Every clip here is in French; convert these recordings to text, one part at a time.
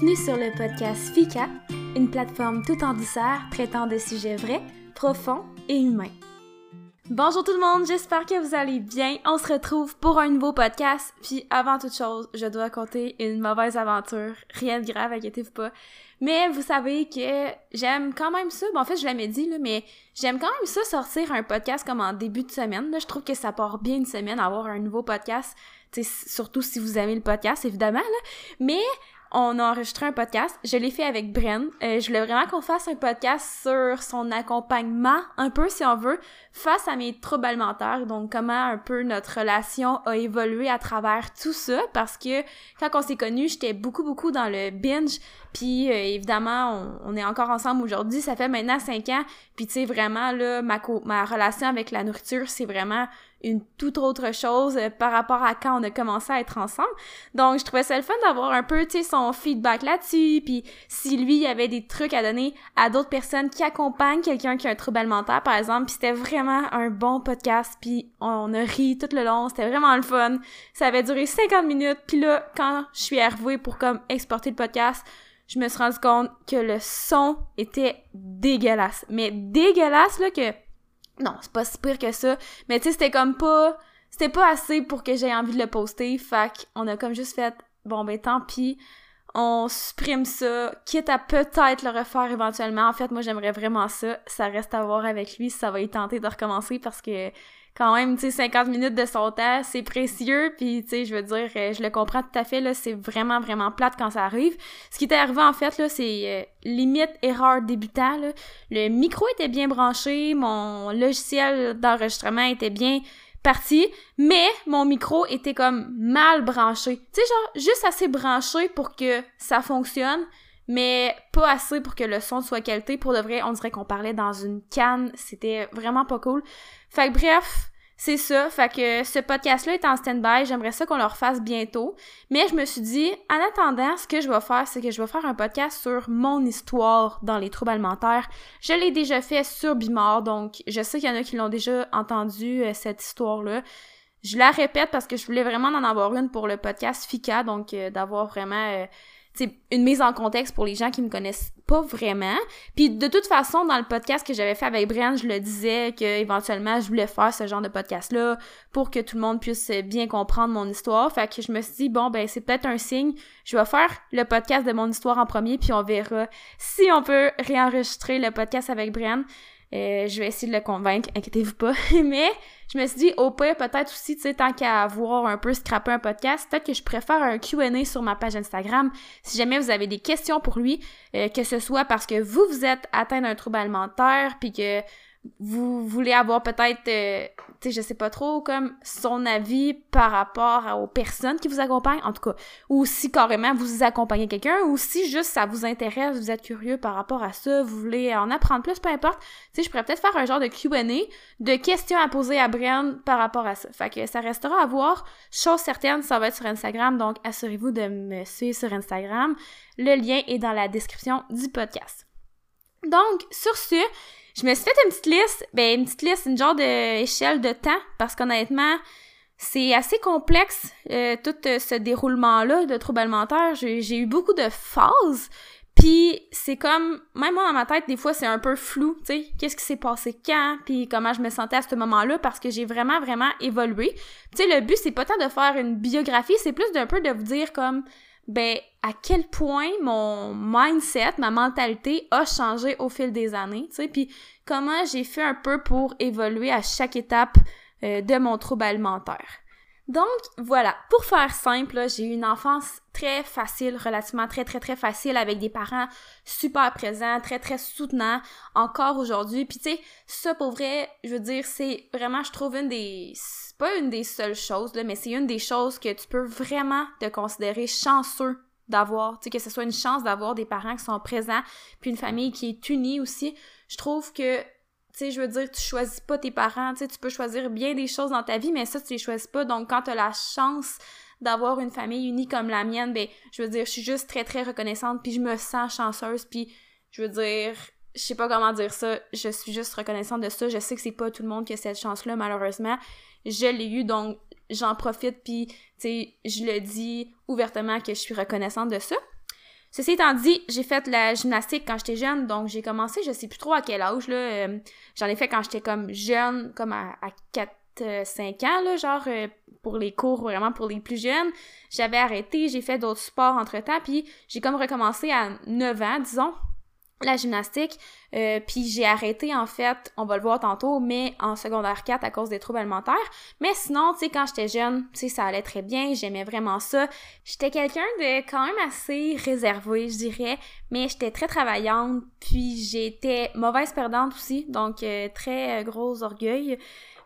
Bienvenue sur le podcast FICA, une plateforme tout en douceur traitant de sujets vrais, profonds et humains. Bonjour tout le monde, j'espère que vous allez bien. On se retrouve pour un nouveau podcast. Puis avant toute chose, je dois compter une mauvaise aventure. Rien de grave, inquiétez-vous pas. Mais vous savez que j'aime quand même ça. Bon, en fait, je l'avais dit, là, mais j'aime quand même ça sortir un podcast comme en début de semaine. Là. Je trouve que ça part bien une semaine avoir un nouveau podcast. T'sais, surtout si vous aimez le podcast, évidemment. Mais on a enregistré un podcast. Je l'ai fait avec Bren. Euh, je voulais vraiment qu'on fasse un podcast sur son accompagnement, un peu si on veut, face à mes troubles alimentaires. Donc, comment un peu notre relation a évolué à travers tout ça. Parce que quand on s'est connus, j'étais beaucoup, beaucoup dans le binge. Puis, euh, évidemment, on, est encore ensemble aujourd'hui. Ça fait maintenant cinq ans. Puis, tu sais, vraiment, là, ma, ma relation avec la nourriture, c'est vraiment une toute autre chose euh, par rapport à quand on a commencé à être ensemble. Donc, je trouvais ça le fun d'avoir un peu, tu son feedback là-dessus, puis si lui, il y avait des trucs à donner à d'autres personnes qui accompagnent quelqu'un qui a un trouble alimentaire, par exemple, puis c'était vraiment un bon podcast, puis on a ri tout le long, c'était vraiment le fun. Ça avait duré 50 minutes, puis là, quand je suis arrivée pour comme exporter le podcast, je me suis rendu compte que le son était dégueulasse. Mais dégueulasse, là, que non, c'est pas si pire que ça. Mais tu sais, c'était comme pas. C'était pas assez pour que j'aie envie de le poster. Fait qu'on a comme juste fait. Bon ben tant pis. On supprime ça, quitte à peut-être le refaire éventuellement. En fait, moi j'aimerais vraiment ça. Ça reste à voir avec lui ça va y tenter de recommencer parce que quand même, tu sais, 50 minutes de son temps, c'est précieux, puis tu sais, je veux dire, euh, je le comprends tout à fait, c'est vraiment, vraiment plate quand ça arrive. Ce qui est arrivé, en fait, là, c'est euh, limite erreur débutant. Le micro était bien branché, mon logiciel d'enregistrement était bien parti, mais mon micro était comme mal branché. Tu sais, genre, juste assez branché pour que ça fonctionne, mais pas assez pour que le son soit qualité. Pour de vrai, on dirait qu'on parlait dans une canne. C'était vraiment pas cool. Fait que bref, c'est ça. Fait que ce podcast-là est en stand-by. J'aimerais ça qu'on le refasse bientôt. Mais je me suis dit, en attendant, ce que je vais faire, c'est que je vais faire un podcast sur mon histoire dans les troubles alimentaires. Je l'ai déjà fait sur Bimor, donc je sais qu'il y en a qui l'ont déjà entendu, euh, cette histoire-là. Je la répète parce que je voulais vraiment en avoir une pour le podcast FICA, donc euh, d'avoir vraiment... Euh, une mise en contexte pour les gens qui me connaissent pas vraiment. Puis de toute façon, dans le podcast que j'avais fait avec Brian, je le disais que éventuellement je voulais faire ce genre de podcast là pour que tout le monde puisse bien comprendre mon histoire. Fait que je me suis dit bon ben c'est peut-être un signe. Je vais faire le podcast de mon histoire en premier puis on verra si on peut réenregistrer le podcast avec Brian. Euh, je vais essayer de le convaincre, inquiétez-vous pas. Mais je me suis dit, au pire, peut-être aussi, tu sais, tant qu'à avoir un peu scrappé un podcast, peut-être que je préfère un Q&A sur ma page Instagram. Si jamais vous avez des questions pour lui, euh, que ce soit parce que vous, vous êtes atteint d'un trouble alimentaire, puis que vous voulez avoir peut-être, euh, tu sais, je sais pas trop, comme son avis par rapport aux personnes qui vous accompagnent, en tout cas, ou si carrément vous accompagnez quelqu'un, ou si juste ça vous intéresse, vous êtes curieux par rapport à ça, vous voulez en apprendre plus, peu importe, tu sais, je pourrais peut-être faire un genre de Q&A de questions à poser à Brian par rapport à ça. Fait que ça restera à voir. Chose certaine, ça va être sur Instagram, donc assurez-vous de me suivre sur Instagram. Le lien est dans la description du podcast. Donc, sur ce, je me suis fait une petite liste, ben une petite liste, une genre d'échelle de temps, parce qu'honnêtement, c'est assez complexe, euh, tout euh, ce déroulement-là de troubles alimentaires. J'ai eu beaucoup de phases, puis c'est comme, même moi dans ma tête, des fois c'est un peu flou, tu sais, qu'est-ce qui s'est passé quand, puis comment je me sentais à ce moment-là, parce que j'ai vraiment, vraiment évolué. Tu sais, le but, c'est pas tant de faire une biographie, c'est plus d'un peu de vous dire comme, ben à quel point mon mindset, ma mentalité a changé au fil des années, tu sais, puis comment j'ai fait un peu pour évoluer à chaque étape euh, de mon trouble alimentaire. Donc voilà, pour faire simple, j'ai eu une enfance très facile, relativement très très très facile avec des parents super présents, très très soutenants encore aujourd'hui. Puis tu sais, ça pour vrai, je veux dire, c'est vraiment je trouve une des pas une des seules choses là, mais c'est une des choses que tu peux vraiment te considérer chanceux d'avoir, tu sais que ce soit une chance d'avoir des parents qui sont présents, puis une famille qui est unie aussi. Je trouve que tu sais, je veux dire, tu choisis pas tes parents, tu sais, tu peux choisir bien des choses dans ta vie, mais ça, tu les choisis pas. Donc, quand tu as la chance d'avoir une famille unie comme la mienne, ben, je veux dire, je suis juste très, très reconnaissante, puis je me sens chanceuse, puis je veux dire, je sais pas comment dire ça, je suis juste reconnaissante de ça. Je sais que c'est pas tout le monde qui a cette chance-là, malheureusement. Je l'ai eu, donc j'en profite, puis, tu sais, je le dis ouvertement que je suis reconnaissante de ça. Ceci étant dit, j'ai fait la gymnastique quand j'étais jeune, donc j'ai commencé, je sais plus trop à quel âge, là. Euh, j'en ai fait quand j'étais comme jeune, comme à, à 4, 5 ans, là, genre euh, pour les cours vraiment pour les plus jeunes. J'avais arrêté, j'ai fait d'autres sports entre-temps, puis j'ai comme recommencé à 9 ans, disons, la gymnastique, euh, puis j'ai arrêté en fait, on va le voir tantôt, mais en secondaire 4 à cause des troubles alimentaires. Mais sinon, tu sais, quand j'étais jeune, tu sais, ça allait très bien, j'aimais vraiment ça. J'étais quelqu'un de quand même assez réservé, je dirais, mais j'étais très travaillante, puis j'étais mauvaise perdante aussi, donc euh, très euh, gros orgueil.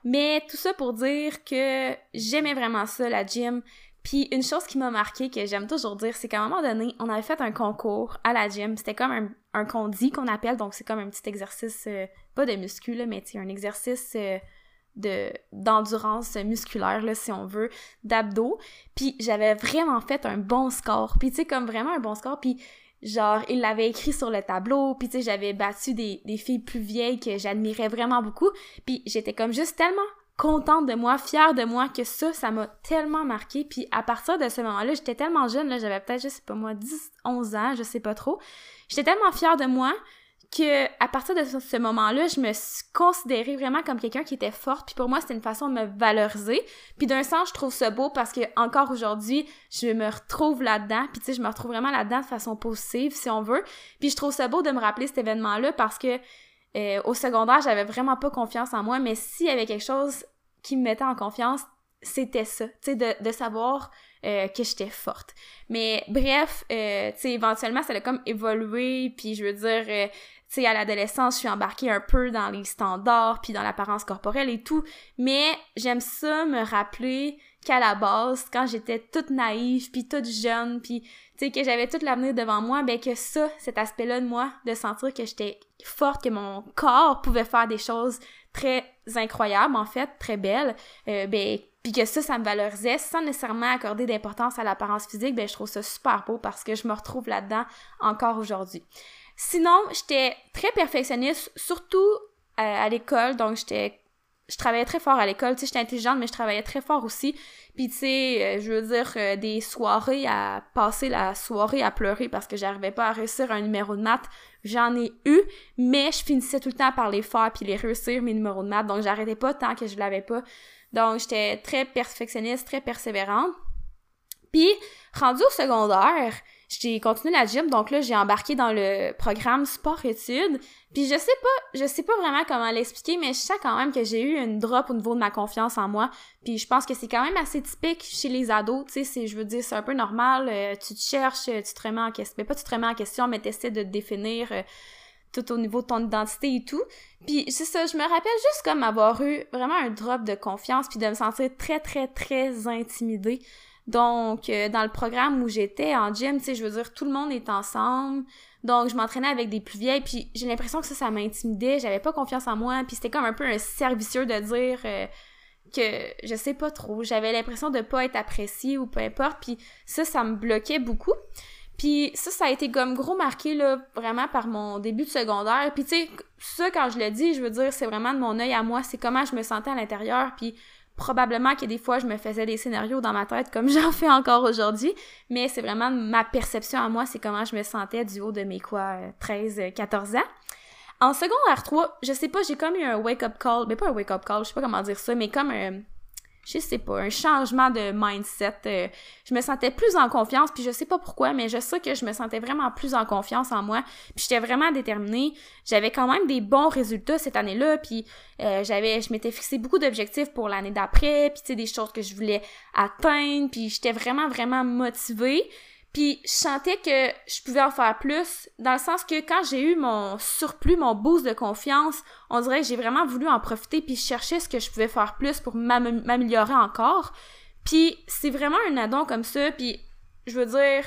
Mais tout ça pour dire que j'aimais vraiment ça, la gym. Puis une chose qui m'a marqué, que j'aime toujours dire, c'est qu'à un moment donné, on avait fait un concours à la gym. C'était comme un, un condi qu'on appelle, donc c'est comme un petit exercice, euh, pas de muscu, là, mais un exercice euh, de d'endurance musculaire, là, si on veut, d'abdos. Puis j'avais vraiment fait un bon score. Puis tu sais, comme vraiment un bon score. Puis genre, il l'avait écrit sur le tableau. Puis tu sais, j'avais battu des, des filles plus vieilles que j'admirais vraiment beaucoup. Puis j'étais comme juste tellement contente de moi, fière de moi, que ça, ça m'a tellement marqué. Puis à partir de ce moment-là, j'étais tellement jeune, là, j'avais peut-être, je sais pas moi, 10, 11 ans, je sais pas trop. J'étais tellement fière de moi que à partir de ce moment-là, je me suis considérée vraiment comme quelqu'un qui était forte. Puis pour moi, c'était une façon de me valoriser. Puis d'un sens, je trouve ça beau parce que encore aujourd'hui, je me retrouve là-dedans. Puis tu sais, je me retrouve vraiment là-dedans de façon positive, si on veut. Puis je trouve ça beau de me rappeler cet événement-là parce que euh, au secondaire, j'avais vraiment pas confiance en moi, mais s'il y avait quelque chose qui me mettait en confiance, c'était ça, tu sais, de, de, savoir euh, que j'étais forte. Mais bref, euh, tu sais, éventuellement, ça a comme évolué, puis je veux dire, euh, tu sais, à l'adolescence, je suis embarquée un peu dans les standards, puis dans l'apparence corporelle et tout, mais j'aime ça me rappeler qu'à la base, quand j'étais toute naïve, puis toute jeune, puis tu sais, que j'avais tout l'avenir devant moi, ben que ça, cet aspect-là de moi, de sentir que j'étais forte, que mon corps pouvait faire des choses très incroyables, en fait, très belles, euh, ben, puis que ça, ça me valorisait sans nécessairement accorder d'importance à l'apparence physique, ben je trouve ça super beau parce que je me retrouve là-dedans encore aujourd'hui. Sinon, j'étais très perfectionniste, surtout euh, à l'école, donc j'étais je travaillais très fort à l'école, tu sais, j'étais intelligente, mais je travaillais très fort aussi. Puis tu sais, euh, je veux dire, euh, des soirées à passer la soirée à pleurer parce que j'arrivais pas à réussir un numéro de maths, j'en ai eu, mais je finissais tout le temps par les faire puis les réussir mes numéros de maths, donc j'arrêtais pas tant que je l'avais pas. Donc j'étais très perfectionniste, très persévérante. Puis rendu au secondaire, j'ai continué la gym, donc là, j'ai embarqué dans le programme sport-études. Puis je sais pas, je sais pas vraiment comment l'expliquer, mais je sais quand même que j'ai eu une drop au niveau de ma confiance en moi. Puis je pense que c'est quand même assez typique chez les ados, tu sais, je veux dire, c'est un peu normal, euh, tu te cherches, tu te remets en question, mais pas tu te remets en question, mais t'essaies de te définir euh, tout au niveau de ton identité et tout. Puis c'est ça, je me rappelle juste comme avoir eu vraiment un drop de confiance, puis de me sentir très, très, très intimidée. Donc, euh, dans le programme où j'étais en gym, tu sais, je veux dire, tout le monde est ensemble. Donc, je m'entraînais avec des plus vieilles, puis j'ai l'impression que ça, ça m'intimidait. J'avais pas confiance en moi, puis c'était comme un peu un servicieux de dire euh, que je sais pas trop. J'avais l'impression de pas être appréciée ou peu importe, puis ça, ça me bloquait beaucoup. Puis ça, ça a été comme gros marqué, là, vraiment par mon début de secondaire. Puis tu sais, ça, quand je le dis, je veux dire, c'est vraiment de mon œil à moi, c'est comment je me sentais à l'intérieur, puis probablement que des fois je me faisais des scénarios dans ma tête comme j'en fais encore aujourd'hui, mais c'est vraiment ma perception à moi, c'est comment je me sentais du haut de mes quoi 13 14 ans. En secondaire 3, je sais pas, j'ai comme eu un wake up call, mais pas un wake up call, je sais pas comment dire ça, mais comme un je sais pas, un changement de mindset. Euh, je me sentais plus en confiance, puis je sais pas pourquoi, mais je sais que je me sentais vraiment plus en confiance en moi. Puis j'étais vraiment déterminée. J'avais quand même des bons résultats cette année-là, puis euh, j'avais, je m'étais fixé beaucoup d'objectifs pour l'année d'après, puis tu sais des choses que je voulais atteindre, puis j'étais vraiment vraiment motivée. Puis je sentais que je pouvais en faire plus, dans le sens que quand j'ai eu mon surplus, mon boost de confiance, on dirait que j'ai vraiment voulu en profiter puis chercher ce que je pouvais faire plus pour m'améliorer encore. Puis c'est vraiment un addon comme ça, puis je veux dire,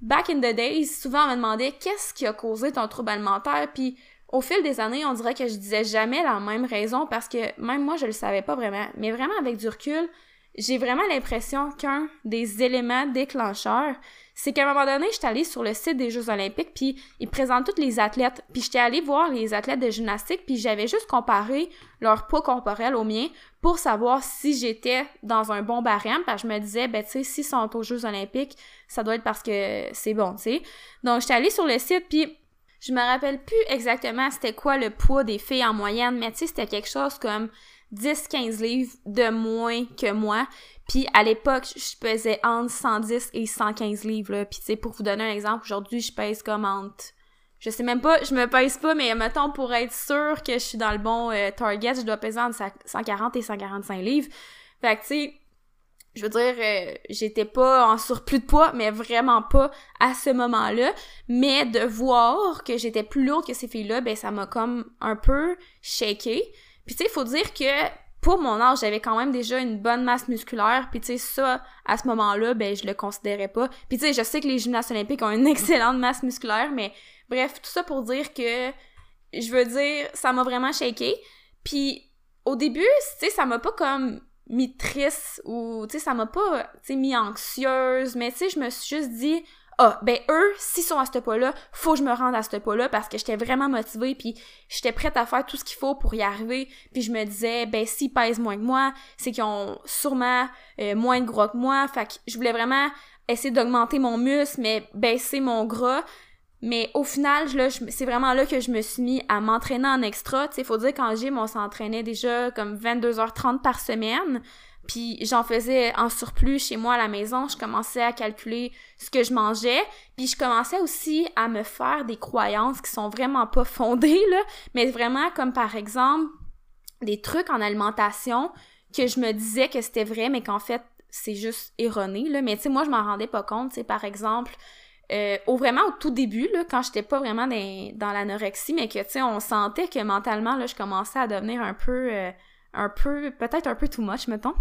back in the days, souvent on me demandait qu'est-ce qui a causé ton trouble alimentaire, puis au fil des années, on dirait que je disais jamais la même raison parce que même moi je le savais pas vraiment, mais vraiment avec du recul, j'ai vraiment l'impression qu'un des éléments déclencheurs, c'est qu'à un moment donné, j'étais allée sur le site des Jeux olympiques, puis ils présentent tous les athlètes, puis j'étais allée voir les athlètes de gymnastique, puis j'avais juste comparé leur poids corporel au mien pour savoir si j'étais dans un bon barème, parce que je me disais, ben tu sais, s'ils sont aux Jeux olympiques, ça doit être parce que c'est bon, tu sais. Donc j'étais allée sur le site, puis je me rappelle plus exactement c'était quoi le poids des filles en moyenne, mais tu sais, c'était quelque chose comme 10-15 livres de moins que moi. Puis à l'époque, je pesais entre 110 et 115 livres. Là. Puis tu pour vous donner un exemple, aujourd'hui, je pèse comme entre... Je sais même pas, je me pèse pas, mais mettons, pour être sûr que je suis dans le bon euh, target, je dois peser entre 140 et 145 livres. Fait que tu sais, je veux dire, euh, j'étais pas en surplus de poids, mais vraiment pas à ce moment-là. Mais de voir que j'étais plus lourde que ces filles-là, ben ça m'a comme un peu shaké. Puis tu sais, il faut dire que pour mon âge, j'avais quand même déjà une bonne masse musculaire, puis tu sais, ça, à ce moment-là, ben, je le considérais pas. Puis tu sais, je sais que les gymnastes olympiques ont une excellente masse musculaire, mais bref, tout ça pour dire que, je veux dire, ça m'a vraiment shaké. Puis au début, tu sais, ça m'a pas comme mis triste ou, tu sais, ça m'a pas, tu sais, mis anxieuse, mais tu sais, je me suis juste dit, ah, ben eux, s'ils sont à ce poids-là, faut que je me rende à ce poids-là parce que j'étais vraiment motivée puis j'étais prête à faire tout ce qu'il faut pour y arriver. Puis je me disais, ben s'ils pèsent moins que moi, c'est qu'ils ont sûrement euh, moins de gras que moi. Fait que je voulais vraiment essayer d'augmenter mon muscle, mais baisser mon gras. Mais au final, c'est vraiment là que je me suis mis à m'entraîner en extra. Tu sais, faut dire qu'en gym, on s'entraînait déjà comme 22h30 par semaine. Puis j'en faisais en surplus chez moi à la maison. Je commençais à calculer ce que je mangeais. Puis je commençais aussi à me faire des croyances qui sont vraiment pas fondées, là. Mais vraiment comme par exemple des trucs en alimentation que je me disais que c'était vrai, mais qu'en fait, c'est juste erroné, là. Mais tu sais, moi, je m'en rendais pas compte. Tu par exemple, euh, au vraiment au tout début, là, quand j'étais pas vraiment dans, dans l'anorexie, mais que, tu sais, on sentait que mentalement, là, je commençais à devenir un peu... Euh, un peu, peut-être un peu too much, mettons.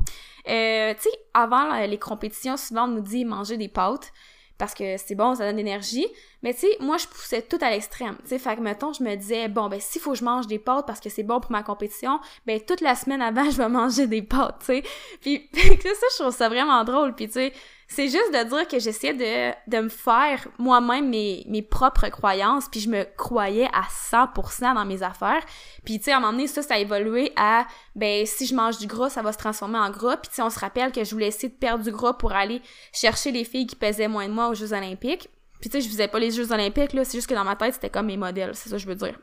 Euh, tu sais, avant les compétitions, souvent on nous dit manger des pâtes parce que c'est bon, ça donne de. Mais tu sais, moi, je poussais tout à l'extrême. Tu sais, fait que, mettons, je me disais, bon, ben, s'il faut que je mange des pâtes parce que c'est bon pour ma compétition, ben, toute la semaine avant, je vais manger des pâtes, tu sais. Puis, ça, je trouve ça vraiment drôle. Puis, tu sais, c'est juste de dire que j'essayais de, de me faire moi-même mes, mes propres croyances, puis je me croyais à 100% dans mes affaires. Puis, tu sais, à un moment donné, ça, ça a évolué à, ben, si je mange du gras, ça va se transformer en gras. Puis, tu sais, on se rappelle que je voulais essayer de perdre du gras pour aller chercher les filles qui pesaient moins de moi aux Jeux olympiques. Puis, tu sais, je faisais pas les Jeux olympiques, là, c'est juste que dans ma tête, c'était comme mes modèles, c'est ça que je veux dire.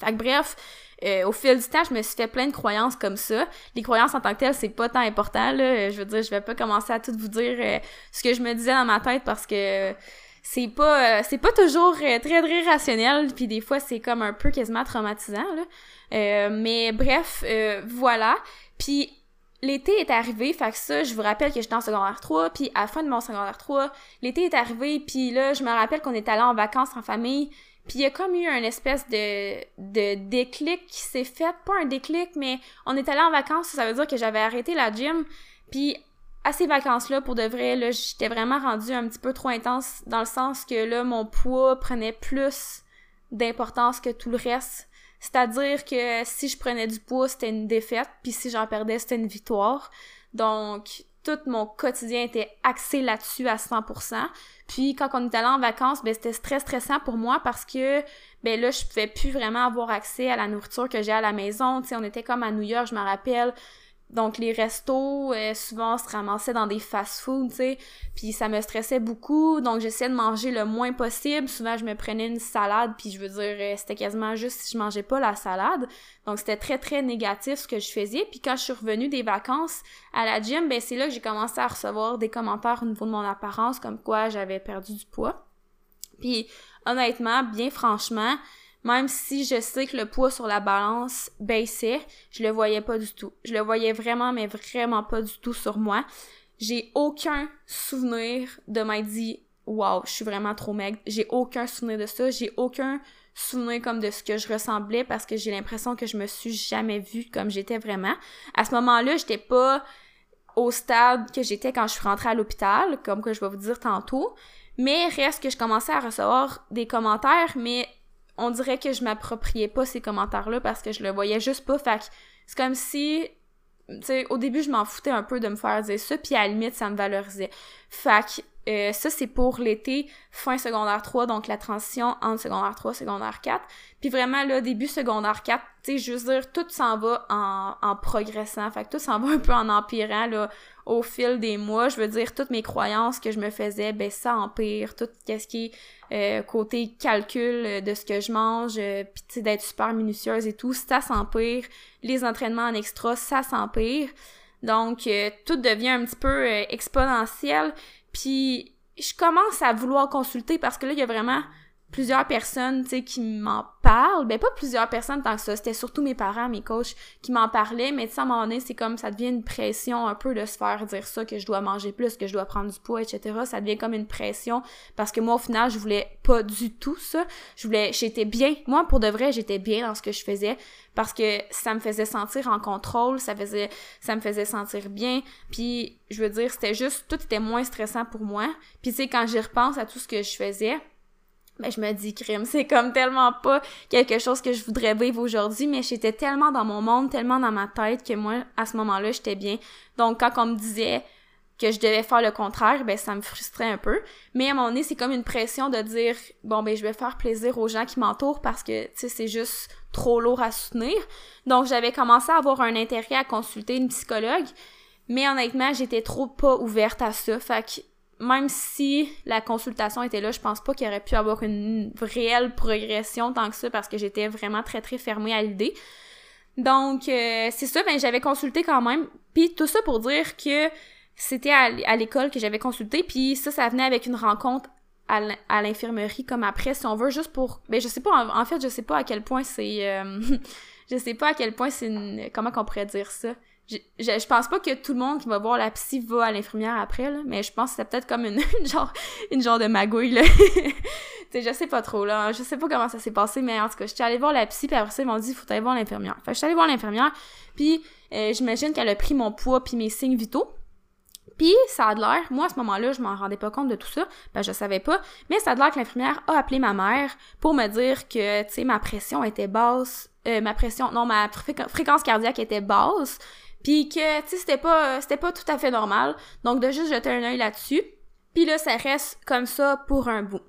Fait que bref, euh, au fil du temps, je me suis fait plein de croyances comme ça. Les croyances en tant que telles, c'est pas tant important, là. Je veux dire, je vais pas commencer à tout vous dire euh, ce que je me disais dans ma tête parce que c'est pas euh, c'est pas toujours très très rationnel puis des fois c'est comme un peu quasiment traumatisant là. mais bref, voilà. Puis l'été est arrivé, fait que ça, je vous rappelle que j'étais en secondaire 3, puis à la fin de mon secondaire 3, l'été est arrivé, puis là, je me rappelle qu'on est allé en vacances en famille, puis il y a comme eu un espèce de, de déclic qui s'est fait. Pas un déclic, mais on est allé en vacances, ça veut dire que j'avais arrêté la gym. Puis à ces vacances-là, pour de vrai, là, j'étais vraiment rendue un petit peu trop intense dans le sens que là, mon poids prenait plus d'importance que tout le reste. C'est-à-dire que si je prenais du poids, c'était une défaite, puis si j'en perdais, c'était une victoire. Donc, tout mon quotidien était axé là-dessus à 100%. Puis quand on est allé en vacances, ben c'était très stressant pour moi parce que ben là je pouvais plus vraiment avoir accès à la nourriture que j'ai à la maison, tu on était comme à New York, je me rappelle, donc les restos, euh, souvent, on se ramassait dans des fast-food, tu sais, puis ça me stressait beaucoup, donc j'essayais de manger le moins possible. Souvent, je me prenais une salade, puis je veux dire, euh, c'était quasiment juste si je mangeais pas la salade. Donc c'était très, très négatif ce que je faisais. Puis quand je suis revenue des vacances à la gym, ben c'est là que j'ai commencé à recevoir des commentaires au niveau de mon apparence, comme quoi j'avais perdu du poids. Puis honnêtement, bien franchement, même si je sais que le poids sur la balance baissait, je le voyais pas du tout. Je le voyais vraiment, mais vraiment pas du tout sur moi. J'ai aucun souvenir de m'être dit Wow, je suis vraiment trop maigre. J'ai aucun souvenir de ça. J'ai aucun souvenir comme de ce que je ressemblais parce que j'ai l'impression que je me suis jamais vue comme j'étais vraiment. À ce moment-là, j'étais pas au stade que j'étais quand je suis rentrée à l'hôpital, comme que je vais vous dire tantôt. Mais reste que je commençais à recevoir des commentaires, mais on dirait que je m'appropriais pas ces commentaires-là parce que je le voyais juste pas. Fait c'est comme si tu sais, au début, je m'en foutais un peu de me faire dire ça, puis à la limite, ça me valorisait. Fait euh, ça, c'est pour l'été, fin secondaire 3, donc la transition entre secondaire 3 secondaire 4. Puis vraiment, là, début secondaire 4, tu sais, je veux dire, tout s'en va en, en progressant. Fait que tout s'en va un peu en empirant, là, au fil des mois. Je veux dire, toutes mes croyances que je me faisais, ben ça empire. Tout ce qui est euh, côté calcul de ce que je mange, euh, puis d'être super minutieuse et tout, ça s'empire. Les entraînements en extra, ça s'empire. Donc, tout devient un petit peu exponentiel. Puis je commence à vouloir consulter parce que là, il y a vraiment plusieurs personnes, tu sais, qui m'en parlent. Ben, pas plusieurs personnes tant que ça. C'était surtout mes parents, mes coachs qui m'en parlaient. Mais tu sais, à un moment donné, c'est comme ça devient une pression un peu de se faire dire ça, que je dois manger plus, que je dois prendre du poids, etc. Ça devient comme une pression parce que moi, au final, je voulais pas du tout ça. Je voulais, j'étais bien. Moi, pour de vrai, j'étais bien dans ce que je faisais parce que ça me faisait sentir en contrôle, ça faisait, ça me faisait sentir bien. Puis, je veux dire, c'était juste, tout était moins stressant pour moi. Puis, tu sais, quand j'y repense à tout ce que je faisais, ben je me dis crime, c'est comme tellement pas quelque chose que je voudrais vivre aujourd'hui, mais j'étais tellement dans mon monde, tellement dans ma tête que moi à ce moment-là, j'étais bien. Donc quand on me disait que je devais faire le contraire, ben ça me frustrait un peu. Mais à un moment c'est comme une pression de dire bon ben je vais faire plaisir aux gens qui m'entourent parce que tu sais c'est juste trop lourd à soutenir. Donc j'avais commencé à avoir un intérêt à consulter une psychologue, mais honnêtement, j'étais trop pas ouverte à ça. Fait que même si la consultation était là, je pense pas qu'il aurait pu avoir une réelle progression tant que ça parce que j'étais vraiment très très fermée à l'idée. Donc euh, c'est ça, ben j'avais consulté quand même. Puis tout ça pour dire que c'était à l'école que j'avais consulté, puis ça, ça venait avec une rencontre à l'infirmerie comme après, si on veut, juste pour... Ben je sais pas, en, fait, je sais pas à quel point c'est... Euh, je sais pas à quel point c'est une... Comment qu'on pourrait dire ça? Je, je, pense pas que tout le monde qui va voir la psy va à l'infirmière après, là, mais je pense que c'est peut-être comme une, genre, une genre de magouille, là. je sais pas trop, là. Je sais pas comment ça s'est passé, mais en tout cas, j'étais allée voir la psy, puis après ça, ils m'ont dit, faut aller voir l'infirmière. Fait que j'étais allée voir l'infirmière, puis euh, j'imagine qu'elle a pris mon poids puis mes signes vitaux. Puis ça a l'air, moi à ce moment-là, je m'en rendais pas compte de tout ça, ben je savais pas, mais ça a l'air que l'infirmière a appelé ma mère pour me dire que, tu sais, ma pression était basse, euh, ma pression, non, ma fréquence cardiaque était basse, puis que, tu sais, c'était pas, c'était pas tout à fait normal. Donc, de juste jeter un œil là-dessus. Puis là, ça reste comme ça pour un bout.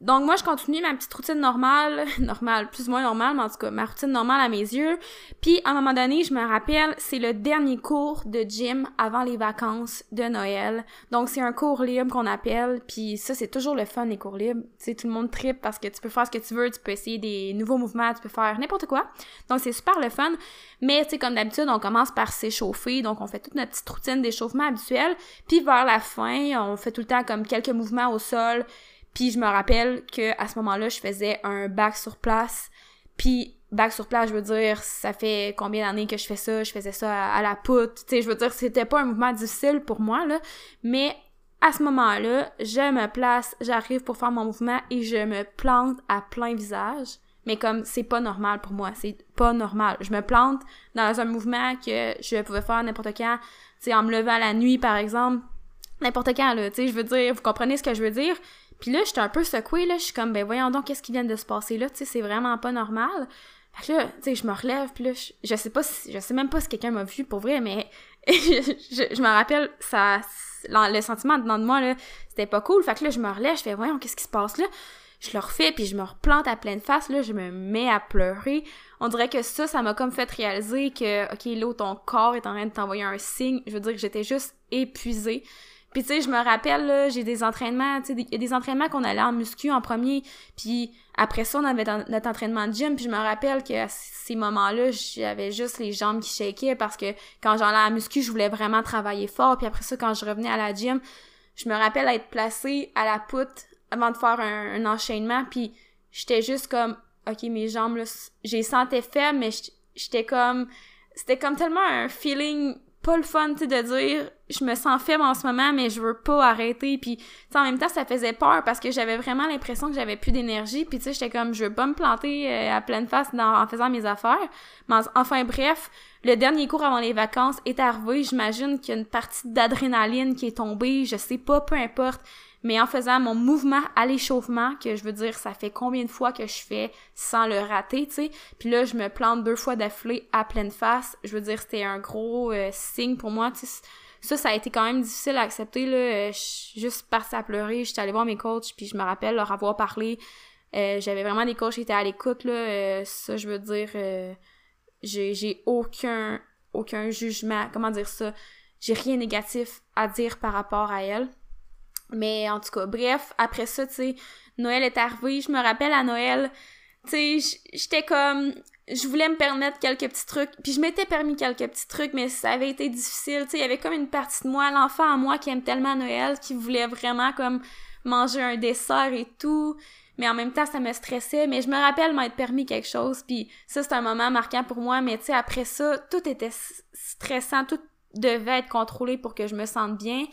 Donc moi, je continue ma petite routine normale, normale, plus ou moins normale, mais en tout cas, ma routine normale à mes yeux. Puis à un moment donné, je me rappelle, c'est le dernier cours de gym avant les vacances de Noël. Donc c'est un cours libre qu'on appelle, puis ça, c'est toujours le fun, les cours libres. Tu sais, tout le monde tripe parce que tu peux faire ce que tu veux, tu peux essayer des nouveaux mouvements, tu peux faire n'importe quoi. Donc c'est super le fun. Mais tu sais, comme d'habitude, on commence par s'échauffer, donc on fait toute notre petite routine d'échauffement habituelle. Puis vers la fin, on fait tout le temps comme quelques mouvements au sol, puis je me rappelle que à ce moment-là, je faisais un bac sur place. Puis bac sur place, je veux dire, ça fait combien d'années que je fais ça? Je faisais ça à, la poutre. Tu sais, je veux dire, c'était pas un mouvement difficile pour moi, là. Mais à ce moment-là, je me place, j'arrive pour faire mon mouvement et je me plante à plein visage. Mais comme c'est pas normal pour moi, c'est pas normal. Je me plante dans un mouvement que je pouvais faire n'importe quand, tu sais, en me levant la nuit, par exemple. N'importe quand, là, tu sais, je veux dire, vous comprenez ce que je veux dire? Puis là, j'étais un peu secouée, là, je suis comme, ben voyons donc, qu'est-ce qui vient de se passer là, tu sais, c'est vraiment pas normal. Fait que là, tu sais, je me relève, puis là, je, sais pas je sais même pas si quelqu'un m'a vu pour vrai, mais je, me rappelle, ça, le sentiment dedans de moi, là, c'était pas cool. Fait que là, je me relève, je fais, voyons, qu'est-ce qui se passe là? Je le refais, puis je me replante à pleine face, là, je me mets à pleurer. On dirait que ça, ça m'a comme fait réaliser que, ok, là, ton corps est en train de t'envoyer un signe. Je veux dire que j'étais juste épuisée. Puis tu sais, je me rappelle, là, j'ai des entraînements, tu sais, il y a des entraînements qu'on allait en muscu en premier, puis après ça, on avait notre entraînement de gym, puis je me rappelle qu'à ces moments-là, j'avais juste les jambes qui shakaient parce que quand j'allais à muscu, je voulais vraiment travailler fort, puis après ça, quand je revenais à la gym, je me rappelle être placée à la poutre avant de faire un, enchaînement, puis j'étais juste comme, ok, mes jambes, là, j'ai sentais faible, mais j'étais comme, c'était comme tellement un feeling pas le fun, tu sais, de dire je me sens faible en ce moment, mais je veux pas arrêter. Puis, en même temps, ça faisait peur parce que j'avais vraiment l'impression que j'avais plus d'énergie. Puis, tu sais, j'étais comme, je veux pas me planter euh, à pleine face en faisant mes affaires. Mais enfin, bref, le dernier cours avant les vacances est arrivé. J'imagine qu'il y a une partie d'adrénaline qui est tombée. Je sais pas, peu importe. Mais en faisant mon mouvement à l'échauffement, que je veux dire, ça fait combien de fois que je fais sans le rater, tu sais? Puis là, je me plante deux fois d'affilée à pleine face. Je veux dire, c'était un gros euh, signe pour moi, tu sais. Ça, ça a été quand même difficile à accepter, là. Euh, je juste partie à pleurer. J'étais allée voir mes coachs, puis je me rappelle leur avoir parlé. Euh, j'avais vraiment des coachs qui étaient à l'écoute, là. ça, je veux dire, j'ai aucun, aucun jugement. Comment dire ça? J'ai rien négatif à dire par rapport à elle. Mais en tout cas, bref, après ça, tu sais, Noël est arrivé. Je me rappelle à Noël, tu sais, j'étais comme, je voulais me permettre quelques petits trucs. Puis je m'étais permis quelques petits trucs, mais ça avait été difficile. Tu sais, il y avait comme une partie de moi, l'enfant à moi qui aime tellement Noël, qui voulait vraiment comme manger un dessert et tout. Mais en même temps, ça me stressait. Mais je me rappelle m'être permis quelque chose. Puis ça, c'est un moment marquant pour moi. Mais tu sais, après ça, tout était stressant. Tout devait être contrôlé pour que je me sente bien.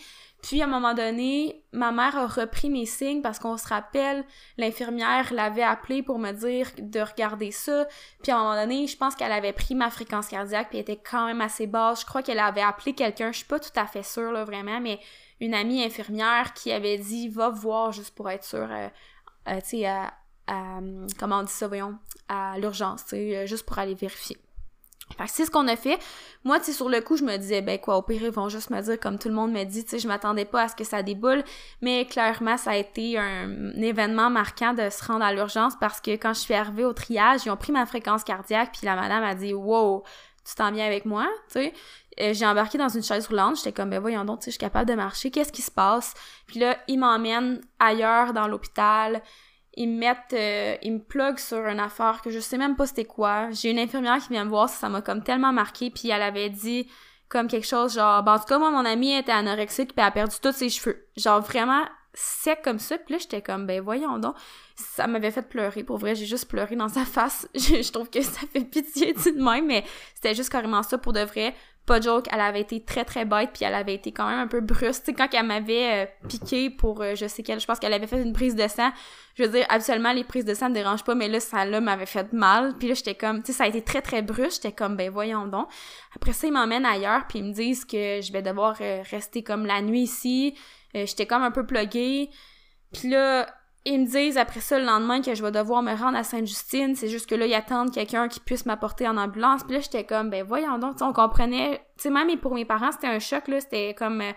Puis à un moment donné, ma mère a repris mes signes parce qu'on se rappelle, l'infirmière l'avait appelé pour me dire de regarder ça. Puis à un moment donné, je pense qu'elle avait pris ma fréquence cardiaque puis elle était quand même assez basse. Je crois qu'elle avait appelé quelqu'un, je suis pas tout à fait sûre là vraiment, mais une amie infirmière qui avait dit va voir juste pour être sûre, euh, euh, tu sais, à, comment on dit ça, voyons, à l'urgence, tu sais, euh, juste pour aller vérifier. Fait que c'est ce qu'on a fait. Moi, tu sais, sur le coup, je me disais, ben quoi, au ils vont juste me dire, comme tout le monde me dit, tu sais, je m'attendais pas à ce que ça déboule. Mais clairement, ça a été un, événement marquant de se rendre à l'urgence parce que quand je suis arrivée au triage, ils ont pris ma fréquence cardiaque, puis la madame a dit, wow, tu t'en viens avec moi, tu sais. Euh, j'ai embarqué dans une chaise roulante, j'étais comme, ben voyons donc, tu sais, je suis capable de marcher, qu'est-ce qui se passe? Puis là, ils m'emmènent ailleurs dans l'hôpital ils me mettent, euh, ils me sur une affaire que je sais même pas c'était quoi. J'ai une infirmière qui vient me voir, ça m'a comme tellement marqué, puis elle avait dit comme quelque chose genre, ben, en tout cas, moi, mon amie était anorexique, puis elle a perdu tous ses cheveux. Genre vraiment sec comme ça, puis là, j'étais comme, ben voyons donc. Ça m'avait fait pleurer, pour vrai, j'ai juste pleuré dans sa face. je, trouve que ça fait pitié de même, mais c'était juste carrément ça pour de vrai pas de joke, elle avait été très très bête puis elle avait été quand même un peu brusque. Tu sais, quand elle m'avait euh, piqué pour euh, je sais quelle, je pense qu'elle avait fait une prise de sang. Je veux dire, absolument les prises de sang me dérangent pas, mais là, ça là m'avait fait mal. Puis là, j'étais comme, tu sais, ça a été très très brusque. J'étais comme, ben voyons donc. Après ça, ils m'emmènent ailleurs puis ils me disent que je vais devoir euh, rester comme la nuit ici. j'étais comme un peu pluguée. Puis là, ils me disent après ça le lendemain que je vais devoir me rendre à Sainte-Justine. C'est juste que là, ils attendent quelqu'un qui puisse m'apporter en ambulance. Puis là, j'étais comme, ben voyons donc, on comprenait. Tu sais, même pour mes parents, c'était un choc, là. C'était comme euh,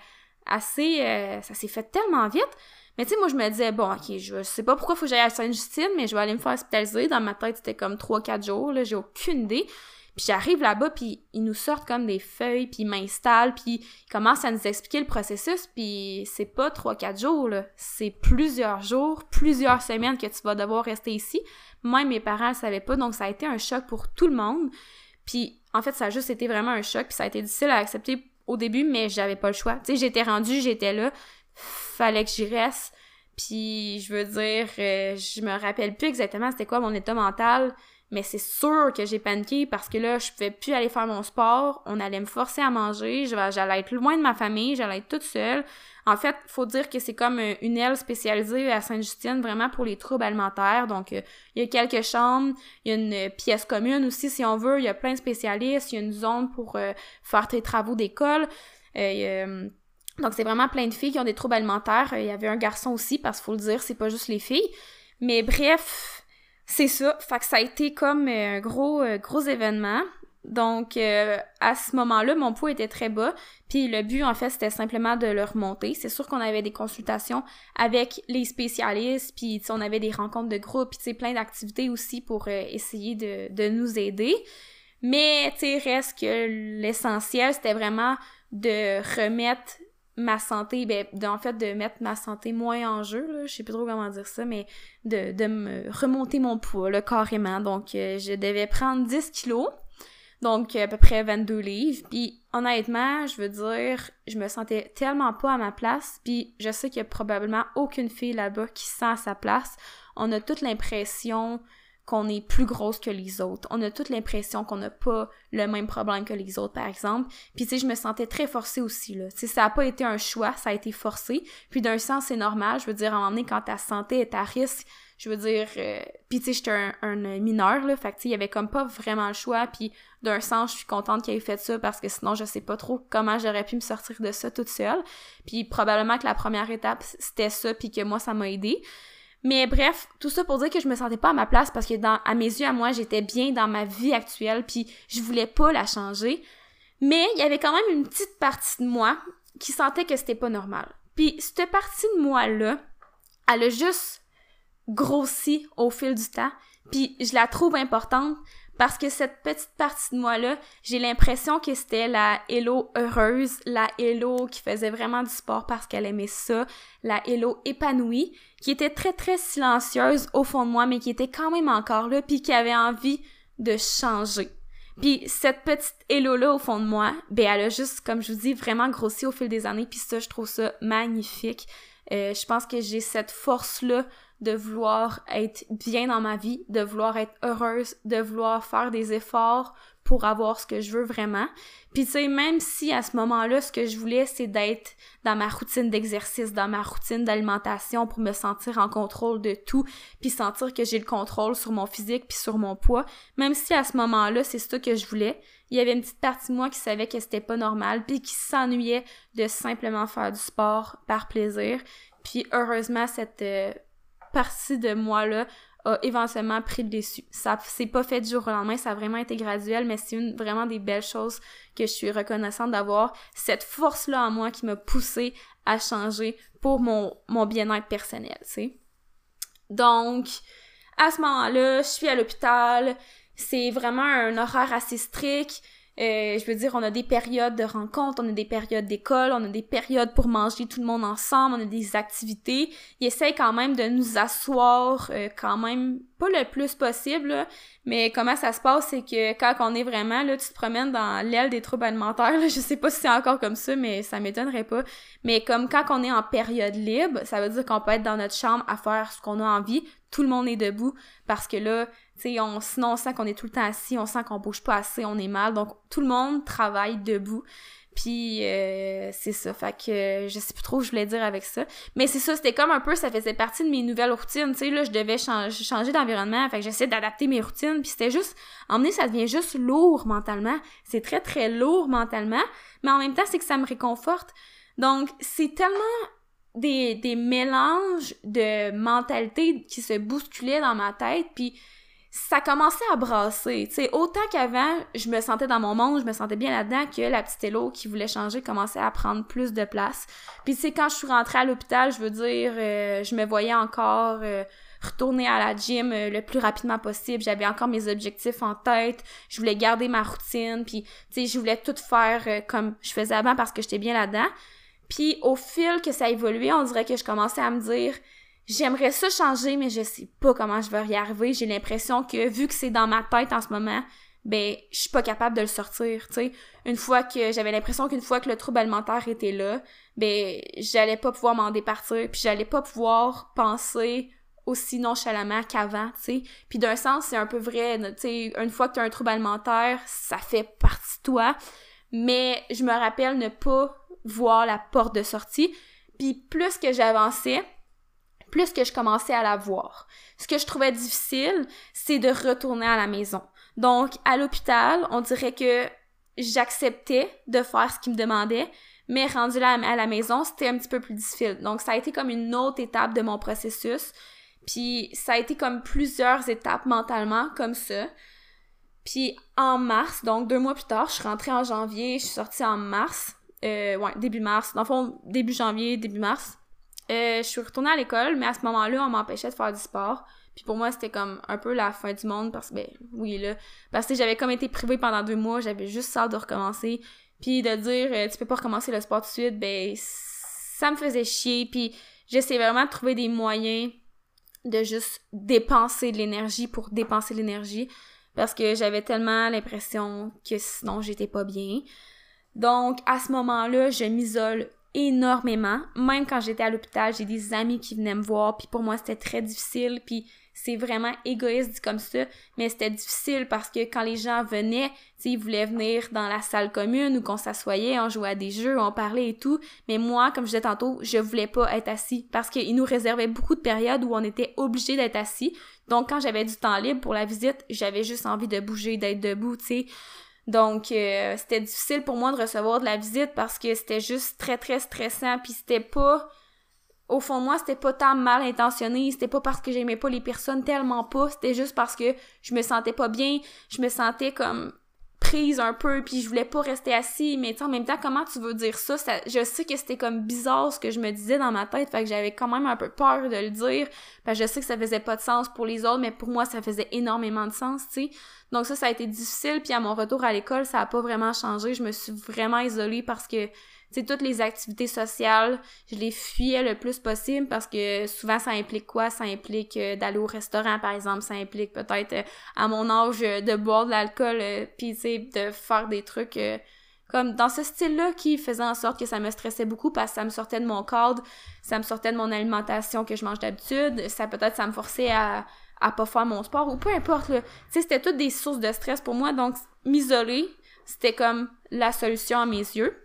assez... Euh, ça s'est fait tellement vite. Mais tu sais, moi, je me disais, bon, ok, je sais pas pourquoi faut que j'aille à Sainte-Justine, mais je vais aller me faire hospitaliser. Dans ma tête, c'était comme 3-4 jours, là. J'ai aucune idée. Puis j'arrive là-bas, puis ils nous sortent comme des feuilles, puis ils m'installent, puis ils commencent à nous expliquer le processus, puis c'est pas trois quatre jours, là. C'est plusieurs jours, plusieurs semaines que tu vas devoir rester ici. Moi, mes parents le savaient pas, donc ça a été un choc pour tout le monde. Puis en fait, ça a juste été vraiment un choc, puis ça a été difficile à accepter au début, mais j'avais pas le choix. Tu sais, j'étais rendue, j'étais là, fallait que j'y reste. Puis je veux dire, euh, je me rappelle plus exactement c'était quoi mon état mental mais c'est sûr que j'ai paniqué parce que là, je pouvais plus aller faire mon sport, on allait me forcer à manger, j'allais être loin de ma famille, j'allais être toute seule. En fait, faut dire que c'est comme une aile spécialisée à Sainte-Justine, vraiment pour les troubles alimentaires. Donc, euh, il y a quelques chambres, il y a une pièce commune aussi, si on veut, il y a plein de spécialistes, il y a une zone pour euh, faire tes travaux d'école. Euh, donc, c'est vraiment plein de filles qui ont des troubles alimentaires. Il y avait un garçon aussi, parce qu'il faut le dire, c'est pas juste les filles. Mais bref, c'est ça. Fait ça a été comme euh, un gros, euh, gros événement. Donc, euh, à ce moment-là, mon poids était très bas. Puis le but, en fait, c'était simplement de le remonter. C'est sûr qu'on avait des consultations avec les spécialistes, puis on avait des rencontres de groupe, puis plein d'activités aussi pour essayer de, de nous aider. Mais, tu sais, reste que l'essentiel, c'était vraiment de remettre ma santé, ben, en fait, de mettre ma santé moins en jeu, là, je sais plus trop comment dire ça, mais de, de me remonter mon poids, là, carrément. Donc, euh, je devais prendre 10 kilos, donc à peu près 22 livres, puis honnêtement, je veux dire, je me sentais tellement pas à ma place, puis je sais qu'il y a probablement aucune fille là-bas qui sent sa place. On a toute l'impression qu'on est plus grosse que les autres. On a toute l'impression qu'on n'a pas le même problème que les autres, par exemple. Puis, tu sais, je me sentais très forcée aussi, là. Tu ça n'a pas été un choix, ça a été forcé. Puis, d'un sens, c'est normal. Je veux dire, à un moment donné, quand ta santé est à risque, Je veux dire, euh, puis tu sais, j'étais un, un, mineur, là, fait que tu sais, il y avait comme pas vraiment le choix, puis d'un sens, je suis contente qu'il ait fait ça, parce que sinon, je sais pas trop comment j'aurais pu me sortir de ça toute seule. Puis probablement que la première étape, c'était ça, puis que moi, ça m'a aidé. Mais bref, tout ça pour dire que je me sentais pas à ma place parce que à mes yeux à moi, j'étais bien dans ma vie actuelle puis je voulais pas la changer. Mais il y avait quand même une petite partie de moi qui sentait que c'était pas normal. Puis cette partie de moi-là, elle a juste grossi au fil du temps. Puis je la trouve importante parce que cette petite partie de moi-là, j'ai l'impression que c'était la Hello heureuse, la Hello qui faisait vraiment du sport parce qu'elle aimait ça, la Hello épanouie, qui était très très silencieuse au fond de moi, mais qui était quand même encore là, puis qui avait envie de changer. Puis cette petite Hello-là au fond de moi, ben elle a juste, comme je vous dis, vraiment grossi au fil des années, puis ça, je trouve ça magnifique. Euh, je pense que j'ai cette force-là de vouloir être bien dans ma vie, de vouloir être heureuse, de vouloir faire des efforts pour avoir ce que je veux vraiment. Puis tu sais, même si à ce moment-là, ce que je voulais, c'est d'être dans ma routine d'exercice, dans ma routine d'alimentation pour me sentir en contrôle de tout, puis sentir que j'ai le contrôle sur mon physique puis sur mon poids, même si à ce moment-là, c'est ça que je voulais, il y avait une petite partie de moi qui savait que c'était pas normal puis qui s'ennuyait de simplement faire du sport par plaisir. Puis heureusement, cette euh, partie de moi-là a éventuellement pris le dessus. Ça s'est pas fait du jour au lendemain, ça a vraiment été graduel, mais c'est une vraiment des belles choses que je suis reconnaissante d'avoir. Cette force-là en moi qui m'a poussé à changer pour mon, mon bien-être personnel, tu sais. Donc, à ce moment-là, je suis à l'hôpital. C'est vraiment un horaire assez strict. Euh, je veux dire, on a des périodes de rencontres, on a des périodes d'école, on a des périodes pour manger tout le monde ensemble, on a des activités. Ils essayent quand même de nous asseoir euh, quand même pas le plus possible, mais comment ça se passe, c'est que quand on est vraiment, là, tu te promènes dans l'aile des troubles alimentaires, là, je sais pas si c'est encore comme ça, mais ça m'étonnerait pas. Mais comme quand on est en période libre, ça veut dire qu'on peut être dans notre chambre à faire ce qu'on a envie, tout le monde est debout, parce que là, sais, on, sinon on sent qu'on est tout le temps assis, on sent qu'on bouge pas assez, on est mal. Donc tout le monde travaille debout. Puis euh, c'est ça, fait que je sais plus trop où je voulais dire avec ça. Mais c'est ça, c'était comme un peu, ça faisait partie de mes nouvelles routines, tu là, je devais changer, d'environnement, fait que j'essayais d'adapter mes routines, puis c'était juste, emmener, ça devient juste lourd mentalement. C'est très, très lourd mentalement, mais en même temps, c'est que ça me réconforte. Donc, c'est tellement des, des mélanges de mentalité qui se bousculaient dans ma tête, puis ça commençait à brasser. Tu autant qu'avant, je me sentais dans mon monde, je me sentais bien là-dedans, que la petite Hello qui voulait changer commençait à prendre plus de place. Puis tu quand je suis rentrée à l'hôpital, je veux dire, euh, je me voyais encore euh, retourner à la gym euh, le plus rapidement possible. J'avais encore mes objectifs en tête. Je voulais garder ma routine. Puis tu je voulais tout faire comme je faisais avant parce que j'étais bien là-dedans. Puis au fil que ça évoluait, on dirait que je commençais à me dire j'aimerais ça changer, mais je sais pas comment je vais y arriver. J'ai l'impression que vu que c'est dans ma tête en ce moment, ben je suis pas capable de le sortir, tu sais. Une fois que j'avais l'impression qu'une fois que le trouble alimentaire était là, ben j'allais pas pouvoir m'en départir, puis j'allais pas pouvoir penser aussi nonchalamment qu'avant, tu sais. Puis d'un sens, c'est un peu vrai, tu sais, une fois que tu as un trouble alimentaire, ça fait partie de toi, mais je me rappelle ne pas voir la porte de sortie. Puis plus que j'avançais, plus que je commençais à la voir. Ce que je trouvais difficile, c'est de retourner à la maison. Donc, à l'hôpital, on dirait que j'acceptais de faire ce qu'il me demandait, mais rendu là à la maison, c'était un petit peu plus difficile. Donc, ça a été comme une autre étape de mon processus. Puis, ça a été comme plusieurs étapes mentalement, comme ça. Puis, en mars, donc deux mois plus tard, je suis rentrée en janvier, je suis sortie en mars. Euh, ouais, début mars. Dans le fond, début janvier, début mars. Euh, je suis retournée à l'école, mais à ce moment-là, on m'empêchait de faire du sport. Puis pour moi, c'était comme un peu la fin du monde parce que, ben, oui, là. Parce que j'avais comme été privée pendant deux mois, j'avais juste hâte de recommencer. Puis de dire, euh, tu peux pas recommencer le sport tout de suite, ben, ça me faisait chier. Puis j'essayais vraiment de trouver des moyens de juste dépenser de l'énergie pour dépenser de l'énergie. Parce que j'avais tellement l'impression que sinon j'étais pas bien. Donc, à ce moment-là, je m'isole énormément. Même quand j'étais à l'hôpital, j'ai des amis qui venaient me voir, puis pour moi c'était très difficile, puis c'est vraiment égoïste dit comme ça, mais c'était difficile parce que quand les gens venaient, ils voulaient venir dans la salle commune ou qu'on s'assoyait, on jouait à des jeux, on parlait et tout, mais moi, comme je disais tantôt, je voulais pas être assis parce qu'ils nous réservaient beaucoup de périodes où on était obligé d'être assis. Donc quand j'avais du temps libre pour la visite, j'avais juste envie de bouger, d'être debout, tu sais. Donc, euh, c'était difficile pour moi de recevoir de la visite parce que c'était juste très, très stressant. Puis c'était pas... Au fond moi, c'était pas tant mal intentionné. C'était pas parce que j'aimais pas les personnes tellement pas. C'était juste parce que je me sentais pas bien. Je me sentais comme un peu puis je voulais pas rester assis mais en même temps comment tu veux dire ça, je sais que c'était comme bizarre ce que je me disais dans ma tête fait que j'avais quand même un peu peur de le dire parce je sais que ça faisait pas de sens pour les autres mais pour moi ça faisait énormément de sens tu sais. Donc ça ça a été difficile puis à mon retour à l'école ça a pas vraiment changé. Je me suis vraiment isolée parce que sais, toutes les activités sociales, je les fuyais le plus possible parce que souvent ça implique quoi? Ça implique euh, d'aller au restaurant, par exemple, ça implique peut-être euh, à mon âge euh, de boire de l'alcool, puis de faire des trucs comme dans ce style-là qui faisait en sorte que ça me stressait beaucoup parce que ça me sortait de mon cadre, ça me sortait de mon alimentation que je mange d'habitude, ça peut-être ça me forçait à à pas faire mon sport ou peu importe sais, c'était toutes des sources de stress pour moi donc m'isoler, c'était comme la solution à mes yeux.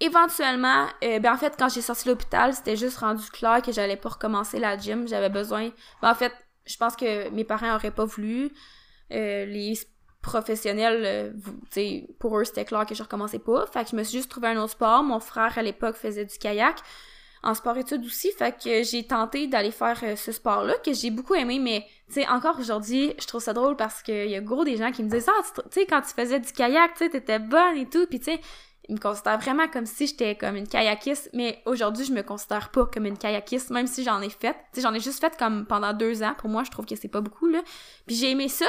Éventuellement, euh, ben en fait, quand j'ai sorti l'hôpital, c'était juste rendu clair que j'allais pas recommencer la gym. J'avais besoin. Ben, en fait, je pense que mes parents auraient pas voulu. Euh, les professionnels, euh, pour eux, c'était clair que je recommençais pas. Fait que je me suis juste trouvé un autre sport. Mon frère, à l'époque, faisait du kayak. En sport-études aussi, fait que j'ai tenté d'aller faire ce sport-là, que j'ai beaucoup aimé, mais, tu sais, encore aujourd'hui, je trouve ça drôle parce qu'il y a gros des gens qui me disent « Ah, tu sais, quand tu faisais du kayak, tu sais, t'étais bonne et tout, puis tu sais, il me considère vraiment comme si j'étais comme une kayakiste, mais aujourd'hui, je me considère pas comme une kayakiste, même si j'en ai fait. Tu sais, j'en ai juste fait comme pendant deux ans. Pour moi, je trouve que c'est pas beaucoup, là. Puis j'ai aimé ça,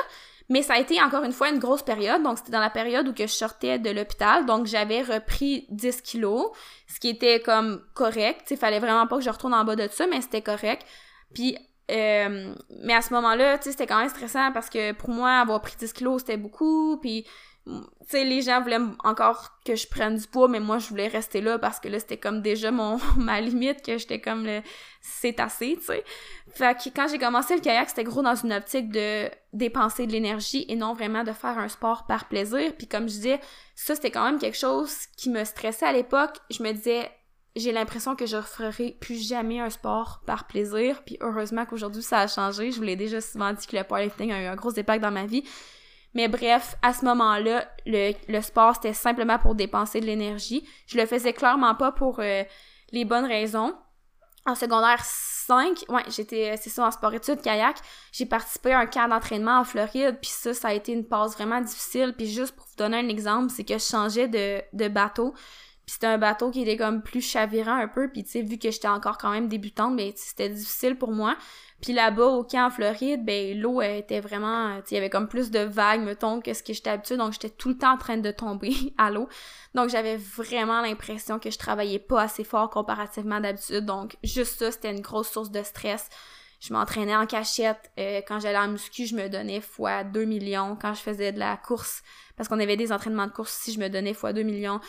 mais ça a été encore une fois une grosse période. Donc, c'était dans la période où que je sortais de l'hôpital. Donc, j'avais repris 10 kilos, ce qui était comme correct. Sais, fallait vraiment pas que je retourne en bas de ça, mais c'était correct. Puis, euh, mais à ce moment-là, tu sais, c'était quand même stressant parce que pour moi, avoir pris 10 kilos, c'était beaucoup. Puis, tu sais, les gens voulaient encore que je prenne du poids, mais moi, je voulais rester là parce que là, c'était comme déjà mon, ma limite, que j'étais comme le, c'est assez, tu sais. Fait que quand j'ai commencé le kayak, c'était gros dans une optique de dépenser de l'énergie et non vraiment de faire un sport par plaisir. Puis comme je disais, ça, c'était quand même quelque chose qui me stressait à l'époque. Je me disais, j'ai l'impression que je referai plus jamais un sport par plaisir. Puis heureusement qu'aujourd'hui, ça a changé. Je vous l'ai déjà souvent dit que le powerlifting a eu un gros impact dans ma vie. Mais bref, à ce moment-là, le, sport, c'était simplement pour dépenser de l'énergie. Je le faisais clairement pas pour euh, les bonnes raisons. En secondaire 5, ouais, j'étais, c'est ça, en sport-études, kayak, j'ai participé à un camp d'entraînement en Floride, puis ça, ça a été une passe vraiment difficile. Puis juste pour vous donner un exemple, c'est que je changeais de, de bateau. C'était un bateau qui était comme plus chavirant un peu, puis tu sais, vu que j'étais encore quand même débutante, mais ben, c'était difficile pour moi. Puis là-bas, au camp en Floride, ben l'eau était vraiment... Il y avait comme plus de vagues, mettons, que ce que j'étais habituée, donc j'étais tout le temps en train de tomber à l'eau. Donc j'avais vraiment l'impression que je travaillais pas assez fort comparativement d'habitude, donc juste ça, c'était une grosse source de stress. Je m'entraînais en cachette. Euh, quand j'allais en muscu, je me donnais fois 2 millions. Quand je faisais de la course, parce qu'on avait des entraînements de course ici, je me donnais fois 2 millions.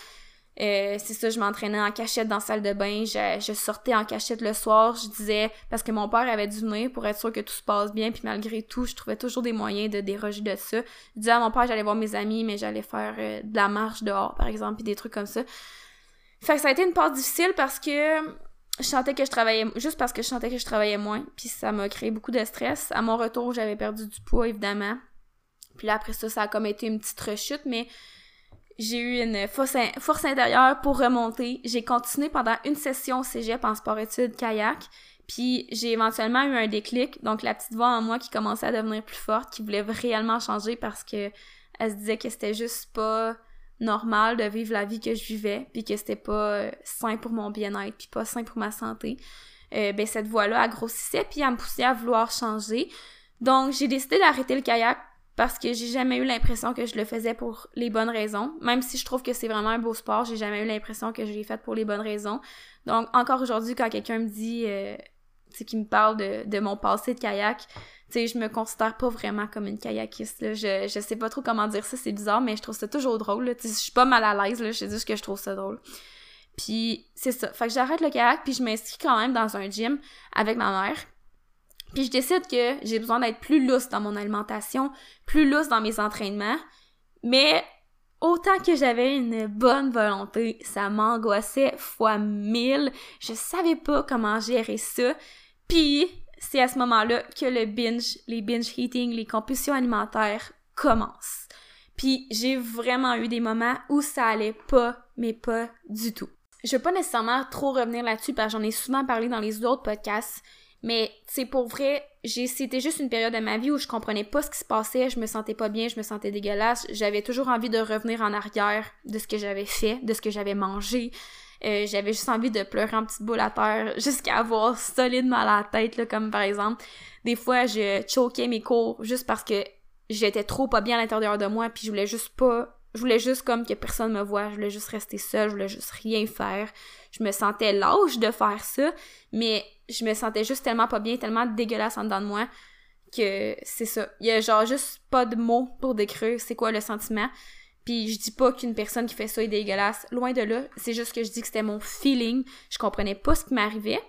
Euh, c'est ça, je m'entraînais en cachette dans salle de bain, je, sortais en cachette le soir, je disais, parce que mon père avait dû venir pour être sûr que tout se passe bien, puis malgré tout, je trouvais toujours des moyens de déroger de ça. Je disais à mon père, j'allais voir mes amis, mais j'allais faire euh, de la marche dehors, par exemple, puis des trucs comme ça. Fait que ça a été une part difficile parce que je sentais que je travaillais, juste parce que je sentais que je travaillais moins, puis ça m'a créé beaucoup de stress. À mon retour, j'avais perdu du poids, évidemment. Puis là, après ça, ça a comme été une petite rechute, mais j'ai eu une force, intérieure pour remonter. J'ai continué pendant une session au cégep en sport-études kayak. Puis j'ai éventuellement eu un déclic, donc la petite voix en moi qui commençait à devenir plus forte, qui voulait réellement changer parce que elle se disait que c'était juste pas normal de vivre la vie que je vivais, puis que c'était pas euh, sain pour mon bien-être, puis pas sain pour ma santé. Euh, ben cette voix-là, elle grossissait, puis elle me poussait à vouloir changer. Donc j'ai décidé d'arrêter le kayak parce que j'ai jamais eu l'impression que je le faisais pour les bonnes raisons. Même si je trouve que c'est vraiment un beau sport, j'ai jamais eu l'impression que je l'ai fait pour les bonnes raisons. Donc encore aujourd'hui, quand quelqu'un me dit, euh, qui me parle de, mon passé de kayak, tu sais, je me considère pas vraiment comme une kayakiste. Je, je sais pas trop comment dire ça, c'est bizarre, mais je trouve ça toujours drôle. Je suis pas mal à l'aise, là, je juste que je trouve ça drôle. Puis c'est ça. Fait que j'arrête le kayak, puis je m'inscris quand même dans un gym avec ma mère. Puis je décide que j'ai besoin d'être plus lousse dans mon alimentation, plus lousse dans mes entraînements. Mais autant que j'avais une bonne volonté, ça m'angoissait fois mille. Je savais pas comment gérer ça. Puis c'est à ce moment-là que le binge, les binge eating, les compulsions alimentaires commencent. Puis j'ai vraiment eu des moments où ça allait pas, mais pas du tout. Je vais pas nécessairement trop revenir là-dessus parce que j'en ai souvent parlé dans les autres podcasts, mais c'est pour vrai, c'était juste une période de ma vie où je comprenais pas ce qui se passait, je me sentais pas bien, je me sentais dégueulasse, j'avais toujours envie de revenir en arrière de ce que j'avais fait, de ce que j'avais mangé. Euh, j'avais juste envie de pleurer en petite boule à terre jusqu'à avoir solide mal la tête là, comme par exemple des fois je choquais mes cours juste parce que j'étais trop pas bien à l'intérieur de moi puis je voulais juste pas je voulais juste comme que personne me voit, je voulais juste rester seule, je voulais juste rien faire. Je me sentais lâche de faire ça, mais je me sentais juste tellement pas bien, tellement dégueulasse en dedans de moi que c'est ça. Il y a genre juste pas de mots pour décrire c'est quoi le sentiment. Puis je dis pas qu'une personne qui fait ça est dégueulasse, loin de là. C'est juste que je dis que c'était mon feeling. Je comprenais pas ce qui m'arrivait.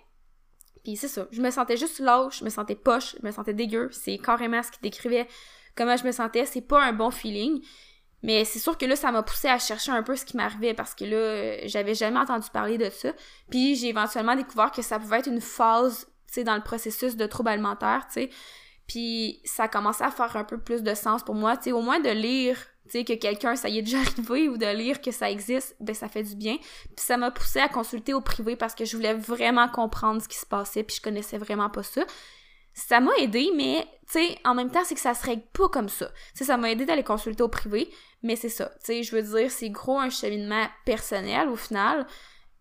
Puis c'est ça. Je me sentais juste lâche, je me sentais poche, je me sentais dégueu. C'est carrément ce qui décrivait comment je me sentais. C'est pas un bon feeling. Mais c'est sûr que là, ça m'a poussé à chercher un peu ce qui m'arrivait parce que là, j'avais jamais entendu parler de ça. Puis j'ai éventuellement découvert que ça pouvait être une phase, tu sais, dans le processus de trouble alimentaire, tu sais. Puis ça a commencé à faire un peu plus de sens pour moi, tu sais, au moins de lire, tu sais, que quelqu'un, ça y est déjà arrivé ou de lire que ça existe, ben ça fait du bien. Puis ça m'a poussé à consulter au privé parce que je voulais vraiment comprendre ce qui se passait puis je connaissais vraiment pas ça ça m'a aidé, mais tu en même temps, c'est que ça se règle pas comme ça. Tu ça m'a aidé d'aller consulter au privé, mais c'est ça. Tu je veux dire, c'est gros un cheminement personnel au final.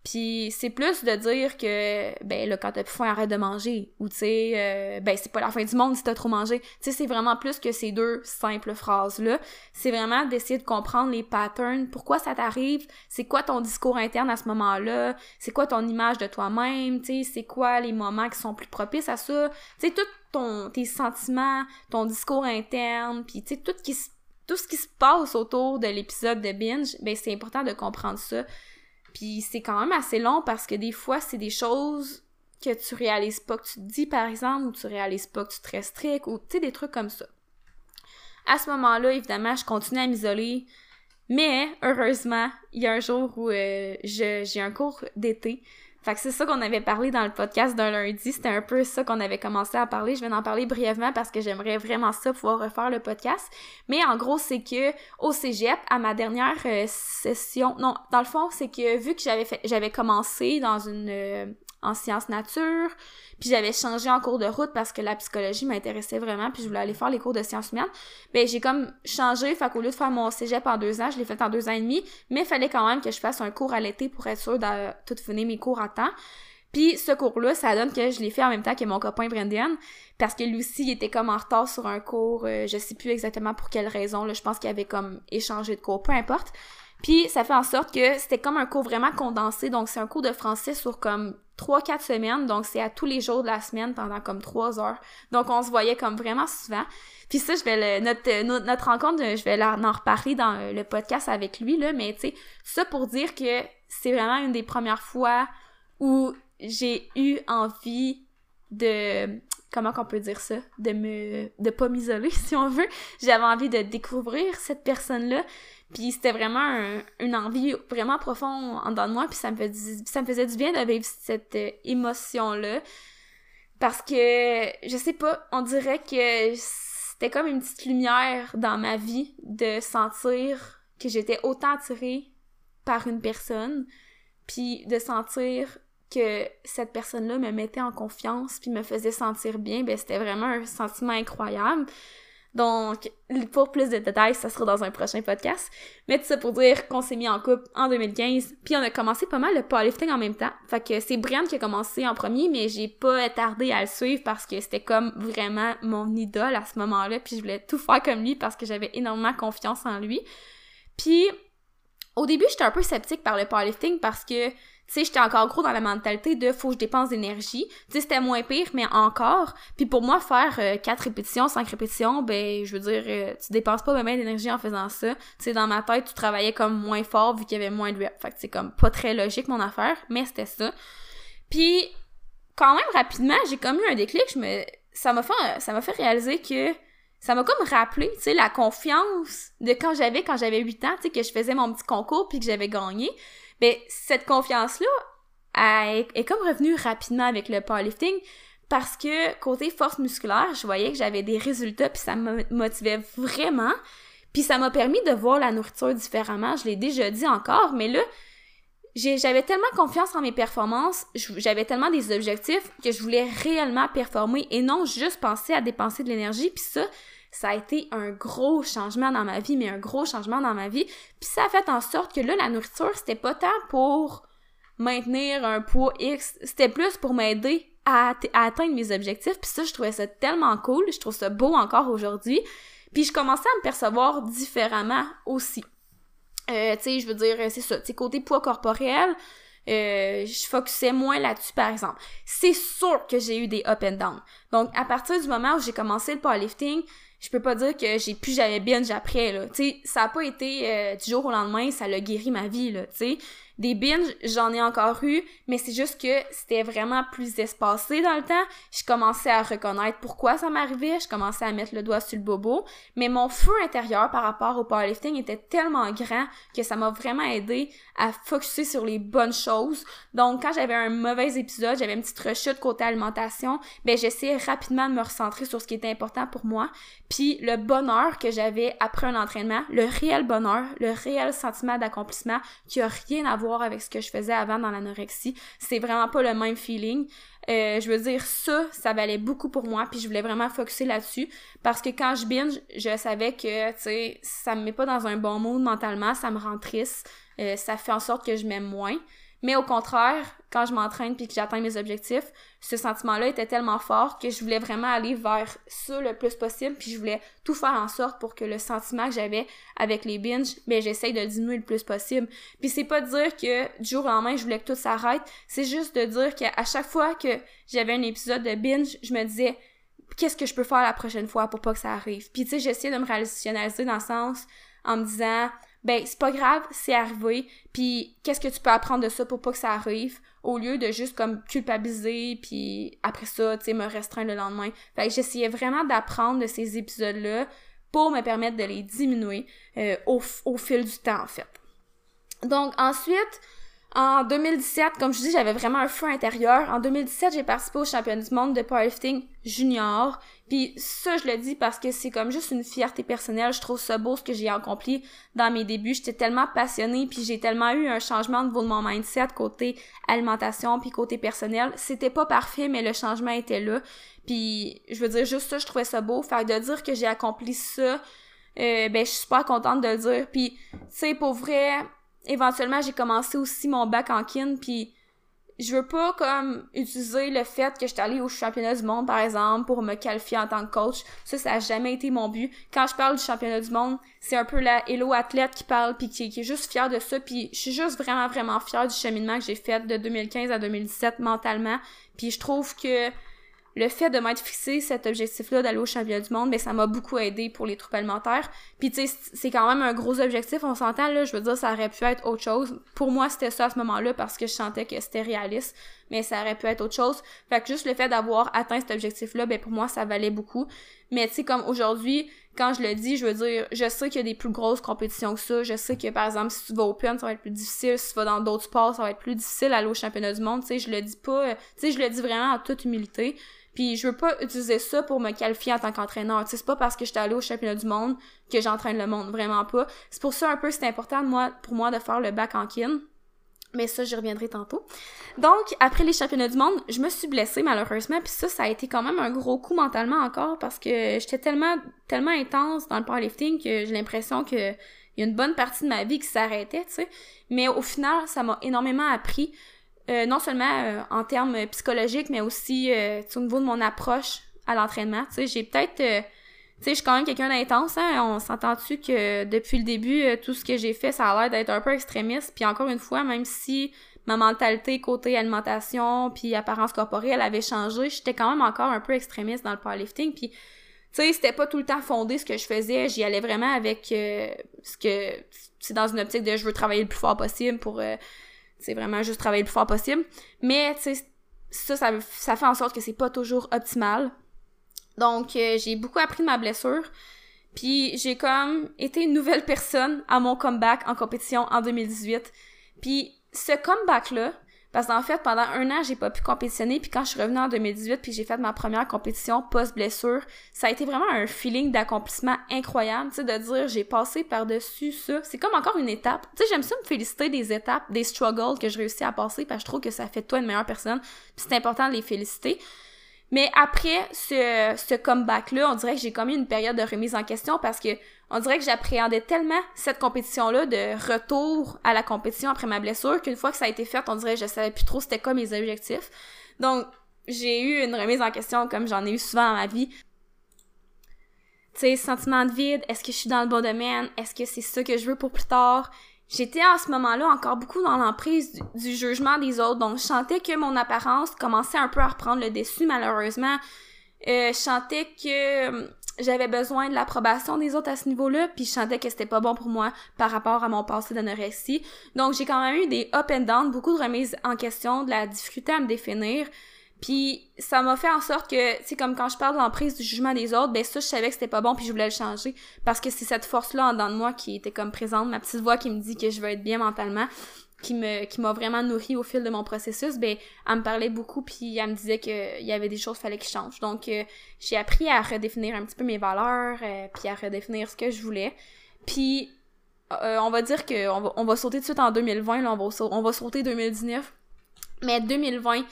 Puis c'est plus de dire que, ben là, quand t'as plus faim, arrête de manger. Ou tu sais, euh, ben c'est pas la fin du monde si t'as trop mangé. Tu sais, c'est vraiment plus que ces deux simples phrases-là. C'est vraiment d'essayer de comprendre les patterns, pourquoi ça t'arrive, c'est quoi ton discours interne à ce moment-là, c'est quoi ton image de toi-même, tu sais, c'est quoi les moments qui sont plus propices à ça? Tu sais, tout ton, tes sentiments, ton discours interne, puis tu sais, tout, qui, tout ce qui se passe autour de l'épisode de binge, ben c'est important de comprendre ça puis c'est quand même assez long parce que des fois, c'est des choses que tu réalises pas que tu te dis, par exemple, ou tu réalises pas que tu te restrictes, ou tu sais, des trucs comme ça. À ce moment-là, évidemment, je continue à m'isoler, mais heureusement, il y a un jour où euh, j'ai un cours d'été fait que c'est ça qu'on avait parlé dans le podcast d'un lundi. C'était un peu ça qu'on avait commencé à parler. Je vais en parler brièvement parce que j'aimerais vraiment ça pouvoir refaire le podcast. Mais en gros, c'est que au cégep, à ma dernière euh, session, non, dans le fond, c'est que vu que j'avais fait, j'avais commencé dans une euh, en sciences nature, puis j'avais changé en cours de route parce que la psychologie m'intéressait vraiment, puis je voulais aller faire les cours de sciences humaines. Ben j'ai comme changé, fait qu'au lieu de faire mon cégep en deux ans, je l'ai fait en deux ans et demi, mais il fallait quand même que je fasse un cours à l'été pour être sûr de tout finir mes cours à temps. Puis ce cours-là, ça donne que je l'ai fait en même temps que mon copain Brendan, parce que lui aussi, il était comme en retard sur un cours, euh, je sais plus exactement pour quelle raison, là, je pense qu'il avait comme échangé de cours, peu importe. Puis ça fait en sorte que c'était comme un cours vraiment condensé, donc c'est un cours de français sur comme 3-4 semaines, donc c'est à tous les jours de la semaine pendant comme 3 heures. Donc on se voyait comme vraiment souvent. Puis ça, je vais le, notre, notre, rencontre, je vais en reparler dans le podcast avec lui, là, mais tu sais, ça pour dire que c'est vraiment une des premières fois où j'ai eu envie de comment qu'on peut dire ça? De me de pas m'isoler si on veut j'avais envie de découvrir cette personne là puis c'était vraiment une envie vraiment profonde en dedans de moi, puis ça me, faisait du bien de vivre cette euh, émotion-là. Parce que, je sais pas, on dirait que c'était comme une petite lumière dans ma vie de sentir que j'étais autant attirée par une personne, puis de sentir que cette personne-là me mettait en confiance puis me faisait sentir bien, ben c'était vraiment un sentiment incroyable. Donc, pour plus de détails, ça sera dans un prochain podcast. Mais tout ça pour dire qu'on s'est mis en couple en 2015, puis on a commencé pas mal le powerlifting en même temps. Fait que c'est Brian qui a commencé en premier, mais j'ai pas tardé à le suivre parce que c'était comme vraiment mon idole à ce moment-là, puis je voulais tout faire comme lui parce que j'avais énormément confiance en lui. Puis, au début, j'étais un peu sceptique par le powerlifting parce que tu sais, j'étais encore gros dans la mentalité de faut que je dépense d'énergie. Tu sais, c'était moins pire, mais encore. Puis pour moi, faire euh, quatre répétitions, cinq répétitions, ben, je veux dire, euh, tu dépenses pas même d'énergie en faisant ça. Tu sais, dans ma tête, tu travaillais comme moins fort vu qu'il y avait moins de reps. Fait que c'est comme pas très logique mon affaire, mais c'était ça. Puis, quand même rapidement, j'ai comme eu un déclic, je me... ça m'a fait, fait réaliser que ça m'a comme rappelé, tu sais, la confiance de quand j'avais, quand j'avais 8 ans, tu sais, que je faisais mon petit concours puis que j'avais gagné. Ben, cette confiance-là est, comme revenue rapidement avec le powerlifting parce que côté force musculaire, je voyais que j'avais des résultats puis ça me motivait vraiment. Puis ça m'a permis de voir la nourriture différemment. Je l'ai déjà dit encore, mais là, j'avais tellement confiance en mes performances, j'avais tellement des objectifs que je voulais réellement performer et non juste penser à dépenser de l'énergie. Puis ça, ça a été un gros changement dans ma vie, mais un gros changement dans ma vie. Puis ça a fait en sorte que là, la nourriture, c'était pas tant pour maintenir un poids X, c'était plus pour m'aider à, atteindre mes objectifs. Puis ça, je trouvais ça tellement cool, je trouve ça beau encore aujourd'hui. Puis je commençais à me percevoir différemment aussi. Euh, tu sais, je veux dire, c'est ça, tu côté poids corporel, euh, je focusais moins là-dessus, par exemple. C'est sûr que j'ai eu des up and down. Donc, à partir du moment où j'ai commencé le powerlifting, je peux pas dire que j'ai plus jamais binge après, là. Tu ça a pas été euh, du jour au lendemain, ça l'a guéri ma vie, là, tu. Des binges, j'en ai encore eu, mais c'est juste que c'était vraiment plus espacé dans le temps. Je commençais à reconnaître pourquoi ça m'arrivait, je commençais à mettre le doigt sur le bobo, mais mon feu intérieur par rapport au powerlifting était tellement grand que ça m'a vraiment aidé à focuser sur les bonnes choses. Donc quand j'avais un mauvais épisode, j'avais une petite rechute côté alimentation, ben j'essayais rapidement de me recentrer sur ce qui était important pour moi, puis le bonheur que j'avais après un entraînement, le réel bonheur, le réel sentiment d'accomplissement qui a rien à voir avec ce que je faisais avant dans l'anorexie. C'est vraiment pas le même feeling. Euh, je veux dire, ça, ça valait beaucoup pour moi, puis je voulais vraiment focuser là-dessus, parce que quand je binge, je savais que, tu sais, ça me met pas dans un bon mood mentalement, ça me rend triste, euh, ça fait en sorte que je m'aime moins. Mais au contraire, quand je m'entraîne puis que j'atteins mes objectifs, ce sentiment-là était tellement fort que je voulais vraiment aller vers ça le plus possible puis je voulais tout faire en sorte pour que le sentiment que j'avais avec les binges, ben j'essaye de diminuer le plus possible. Puis c'est pas dire que du jour au lendemain, je voulais que tout s'arrête, c'est juste de dire qu'à chaque fois que j'avais un épisode de binge, je me disais qu'est-ce que je peux faire la prochaine fois pour pas que ça arrive? Puis tu sais, j'essayais de me rationaliser dans le sens en me disant ben c'est pas grave, c'est arrivé, puis qu'est-ce que tu peux apprendre de ça pour pas que ça arrive, au lieu de juste comme culpabiliser, puis après ça, tu sais, me restreindre le lendemain. Fait que j'essayais vraiment d'apprendre de ces épisodes-là pour me permettre de les diminuer euh, au, au fil du temps, en fait. Donc ensuite, en 2017, comme je dis, j'avais vraiment un feu intérieur. En 2017, j'ai participé au championnat du monde de powerlifting junior. Puis ça, je le dis parce que c'est comme juste une fierté personnelle. Je trouve ça beau ce que j'ai accompli dans mes débuts. J'étais tellement passionnée, puis j'ai tellement eu un changement au niveau de mon mindset côté alimentation, puis côté personnel. C'était pas parfait, mais le changement était là. Puis je veux dire, juste ça, je trouvais ça beau. Fait de dire que j'ai accompli ça, euh, ben je suis super contente de le dire. Puis, tu sais, pour vrai éventuellement, j'ai commencé aussi mon bac en kin, puis je veux pas comme utiliser le fait que je suis allée au championnat du monde, par exemple, pour me qualifier en tant que coach. Ça, ça a jamais été mon but. Quand je parle du championnat du monde, c'est un peu la hello athlète qui parle puis qui, qui, est juste fière de ça. Puis je suis juste vraiment, vraiment fière du cheminement que j'ai fait de 2015 à 2017 mentalement. Puis je trouve que le fait de m'être fixé cet objectif-là d'aller au championnat du monde, ben ça m'a beaucoup aidé pour les troubles alimentaires. Puis tu sais, c'est quand même un gros objectif, on s'entend là, je veux dire, ça aurait pu être autre chose. Pour moi, c'était ça à ce moment-là parce que je sentais que c'était réaliste, mais ça aurait pu être autre chose. Fait que juste le fait d'avoir atteint cet objectif-là, ben pour moi, ça valait beaucoup. Mais tu sais, comme aujourd'hui, quand je le dis, je veux dire, je sais qu'il y a des plus grosses compétitions que ça. Je sais que, par exemple, si tu vas au Open, ça va être plus difficile. Si tu vas dans d'autres sports, ça va être plus difficile aller au championnat du monde. Tu sais, je le dis pas, tu sais, je le dis vraiment en toute humilité. Puis je veux pas utiliser ça pour me qualifier en tant qu'entraîneur. C'est pas parce que j'étais allée au championnat du monde que j'entraîne le monde, vraiment pas. C'est pour ça un peu c'est important moi, pour moi de faire le bac en kin. Mais ça, j'y reviendrai tantôt. Donc, après les championnats du monde, je me suis blessée malheureusement, puis ça, ça a été quand même un gros coup mentalement encore parce que j'étais tellement, tellement intense dans le powerlifting que j'ai l'impression que y a une bonne partie de ma vie qui s'arrêtait, tu. Mais au final, ça m'a énormément appris euh, non seulement euh, en termes psychologiques, mais aussi euh, au niveau de mon approche à l'entraînement. Tu sais, j'ai peut-être... tu sais, je suis quand même quelqu'un d'intense, hein? On s'entend-tu que depuis le début, tout ce que j'ai fait, ça a l'air d'être un peu extrémiste. Puis encore une fois, même si ma mentalité côté alimentation puis apparence corporelle avait changé, j'étais quand même encore un peu extrémiste dans le powerlifting puis tu sais, c'était pas tout le temps fondé ce que je faisais, j'y allais vraiment avec euh, ce que c'est dans une optique de je veux travailler le plus fort possible pour euh, c'est vraiment juste travailler le plus fort possible. Mais tu ça, ça, ça fait en sorte que c'est pas toujours optimal. Donc, euh, j'ai beaucoup appris de ma blessure. Puis, j'ai comme été une nouvelle personne à mon comeback en compétition en 2018. Puis, ce comeback-là, parce qu'en fait, pendant un an, j'ai pas pu compétitionner, puis quand je suis revenue en 2018, puis j'ai fait ma première compétition post-blessure, ça a été vraiment un feeling d'accomplissement incroyable, tu sais, de dire j'ai passé par-dessus ça. C'est comme encore une étape. Tu sais, j'aime ça me féliciter des étapes, des struggles que je réussis à passer, parce que je trouve que ça fait toi une meilleure personne, puis c'est important de les féliciter. Mais après ce, ce comeback-là, on dirait que j'ai comme eu une période de remise en question parce que on dirait que j'appréhendais tellement cette compétition-là de retour à la compétition après ma blessure qu'une fois que ça a été fait, on dirait que je savais plus trop c'était quoi mes objectifs. Donc, j'ai eu une remise en question comme j'en ai eu souvent dans ma vie. Tu sais, sentiment de vide, est-ce que je suis dans le bon domaine? Est-ce que c'est ça que je veux pour plus tard? J'étais à ce moment-là encore beaucoup dans l'emprise du, jugement des autres, donc je sentais que mon apparence commençait un peu à reprendre le dessus malheureusement. Euh, je sentais que hum, j'avais besoin de l'approbation des autres à ce niveau-là, puis je sentais que c'était pas bon pour moi par rapport à mon passé d'anorexie. Donc j'ai quand même eu des up and down, beaucoup de remises en question, de la difficulté à me définir. Puis ça m'a fait en sorte que, c'est comme quand je parle de l'emprise du jugement des autres, ben ça, je savais que c'était pas bon puis je voulais le changer. Parce que c'est cette force-là en dedans de moi qui était comme présente, ma petite voix qui me dit que je veux être bien mentalement, qui me qui m'a vraiment nourri au fil de mon processus, ben elle me parlait beaucoup puis elle me disait qu'il y avait des choses qu'il fallait que je change. Donc euh, j'ai appris à redéfinir un petit peu mes valeurs, euh, puis à redéfinir ce que je voulais. Puis euh, on va dire que on va, on va sauter tout de suite en 2020, là, on va, on va sauter 2019. Mais 2020,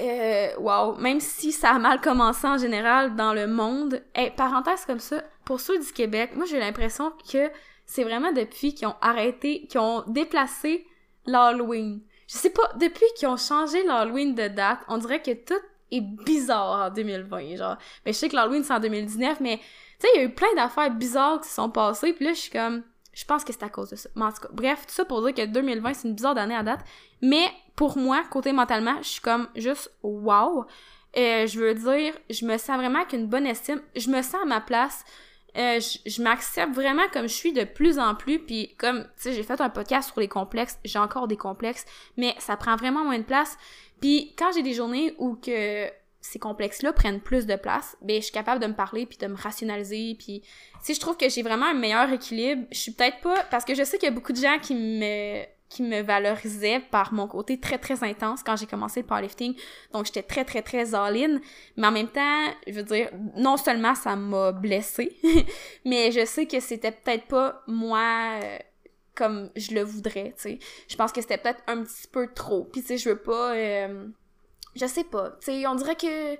euh, wow, même si ça a mal commencé en général dans le monde, hey, parenthèse comme ça, pour ceux du Québec, moi j'ai l'impression que c'est vraiment depuis qu'ils ont arrêté, qu'ils ont déplacé l'Halloween. Je sais pas, depuis qu'ils ont changé l'Halloween de date, on dirait que tout est bizarre en 2020, genre. Mais je sais que l'Halloween c'est en 2019, mais tu sais, il y a eu plein d'affaires bizarres qui se sont passées, puis là je suis comme je pense que c'est à cause de ça. Mais en tout cas, bref, tout ça pour dire que 2020, c'est une bizarre année à date. Mais pour moi, côté mentalement, je suis comme juste wow. Euh, je veux dire, je me sens vraiment qu'une bonne estime. Je me sens à ma place. Euh, je, m'accepte vraiment comme je suis de plus en plus. Puis comme, tu sais, j'ai fait un podcast sur les complexes. J'ai encore des complexes. Mais ça prend vraiment moins de place. Puis quand j'ai des journées où que ces complexes-là prennent plus de place, ben je suis capable de me parler puis de me rationaliser puis si je trouve que j'ai vraiment un meilleur équilibre, je suis peut-être pas parce que je sais qu'il y a beaucoup de gens qui me qui me valorisaient par mon côté très très intense quand j'ai commencé le powerlifting. Donc j'étais très très très all-in, mais en même temps, je veux dire non seulement ça m'a blessée, mais je sais que c'était peut-être pas moi euh, comme je le voudrais, tu sais. Je pense que c'était peut-être un petit peu trop. Puis tu sais, je veux pas euh, je sais pas. Tu sais, on dirait que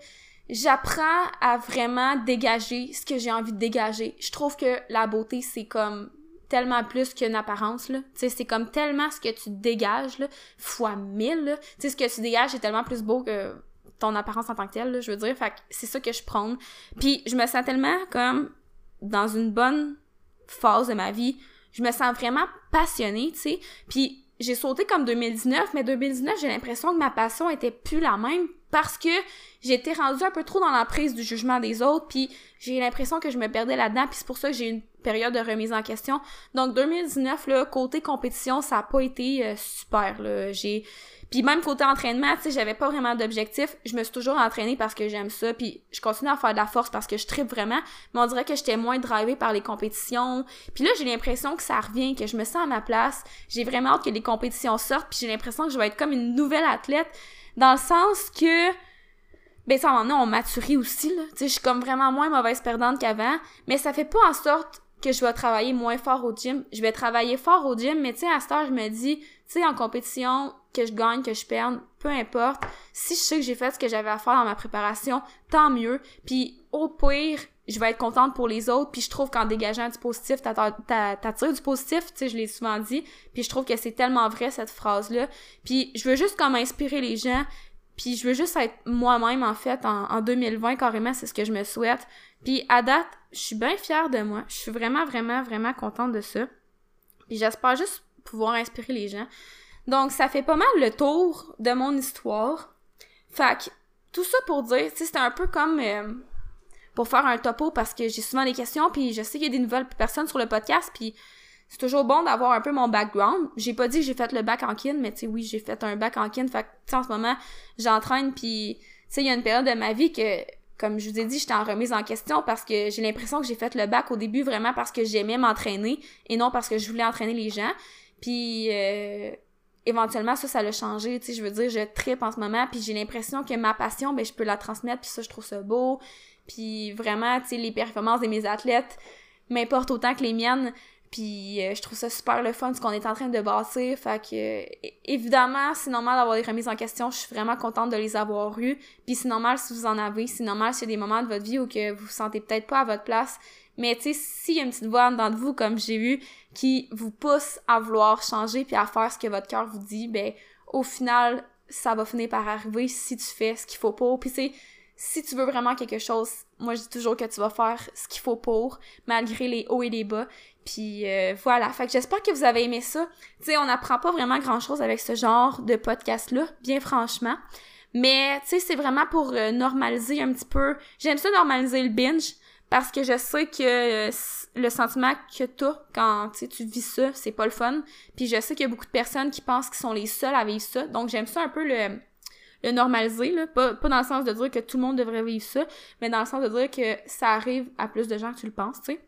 j'apprends à vraiment dégager ce que j'ai envie de dégager. Je trouve que la beauté, c'est comme tellement plus qu'une apparence, là. Tu c'est comme tellement ce que tu dégages, là, fois mille, là. Tu sais, ce que tu dégages est tellement plus beau que ton apparence en tant que telle, là, je veux dire. Fait que c'est ça que je prends. Puis je me sens tellement comme dans une bonne phase de ma vie. Je me sens vraiment passionnée, tu sais. Puis j'ai sauté comme 2019, mais 2019, j'ai l'impression que ma passion était plus la même parce que j'étais rendue un peu trop dans la prise du jugement des autres, puis j'ai l'impression que je me perdais là-dedans, puis c'est pour ça que j'ai une période de remise en question. Donc 2019, là, côté compétition, ça a pas été euh, super, là. J'ai puis même côté entraînement, tu sais, j'avais pas vraiment d'objectif. Je me suis toujours entraînée parce que j'aime ça. Puis je continue à faire de la force parce que je tripe vraiment. Mais on dirait que j'étais moins drivée par les compétitions. Puis là, j'ai l'impression que ça revient, que je me sens à ma place. J'ai vraiment hâte que les compétitions sortent. Puis j'ai l'impression que je vais être comme une nouvelle athlète. Dans le sens que ben ça en on maturit aussi là tu sais je suis comme vraiment moins mauvaise perdante qu'avant mais ça fait pas en sorte que je vais travailler moins fort au gym je vais travailler fort au gym mais tu à ce temps je me dis tu sais en compétition que je gagne, que je perde, peu importe. Si je sais que j'ai fait ce que j'avais à faire dans ma préparation, tant mieux. Puis au pire, je vais être contente pour les autres. Puis je trouve qu'en dégageant du positif, t'attires du positif, tu sais, je l'ai souvent dit. Puis je trouve que c'est tellement vrai cette phrase-là. Puis je veux juste comme inspirer les gens. Puis je veux juste être moi-même en fait en 2020 carrément, c'est ce que je me souhaite. Puis à date, je suis bien fière de moi. Je suis vraiment vraiment vraiment contente de ça. Puis j'espère juste pouvoir inspirer les gens. Donc, ça fait pas mal le tour de mon histoire. Fait que, tout ça pour dire, tu sais, c'était un peu comme euh, pour faire un topo parce que j'ai souvent des questions, puis je sais qu'il y a des nouvelles personnes sur le podcast, puis c'est toujours bon d'avoir un peu mon background. J'ai pas dit que j'ai fait le bac en kin, mais tu sais, oui, j'ai fait un bac en kin. Fait que, en ce moment, j'entraîne, puis tu sais, il y a une période de ma vie que, comme je vous ai dit, j'étais en remise en question parce que j'ai l'impression que j'ai fait le bac au début vraiment parce que j'aimais m'entraîner et non parce que je voulais entraîner les gens. Puis euh, éventuellement ça ça l'a changé, tu sais, je veux dire, je tripe en ce moment puis j'ai l'impression que ma passion ben je peux la transmettre puis ça je trouve ça beau. Puis vraiment, tu sais, les performances de mes athlètes m'importent autant que les miennes. Puis euh, je trouve ça super le fun ce qu'on est en train de bâtir. Fait que évidemment, c'est normal d'avoir des remises en question. Je suis vraiment contente de les avoir eues. Puis c'est normal si vous en avez. C'est normal s'il y a des moments de votre vie où que vous vous sentez peut-être pas à votre place. Mais tu sais, s'il y a une petite voix dans vous, comme j'ai vu, qui vous pousse à vouloir changer puis à faire ce que votre cœur vous dit, ben au final, ça va finir par arriver si tu fais ce qu'il faut pour. Puis c'est si tu veux vraiment quelque chose, moi je dis toujours que tu vas faire ce qu'il faut pour, malgré les hauts et les bas. Puis euh, voilà, fait que j'espère que vous avez aimé ça. Tu sais, on n'apprend pas vraiment grand-chose avec ce genre de podcast-là, bien franchement. Mais tu sais, c'est vraiment pour euh, normaliser un petit peu. J'aime ça normaliser le binge parce que je sais que euh, le sentiment que t'as quand tu vis ça, c'est pas le fun. Puis je sais qu'il y a beaucoup de personnes qui pensent qu'ils sont les seuls à vivre ça. Donc j'aime ça un peu le normaliser, là. Pas, pas dans le sens de dire que tout le monde devrait vivre ça, mais dans le sens de dire que ça arrive à plus de gens que tu le penses, tu sais.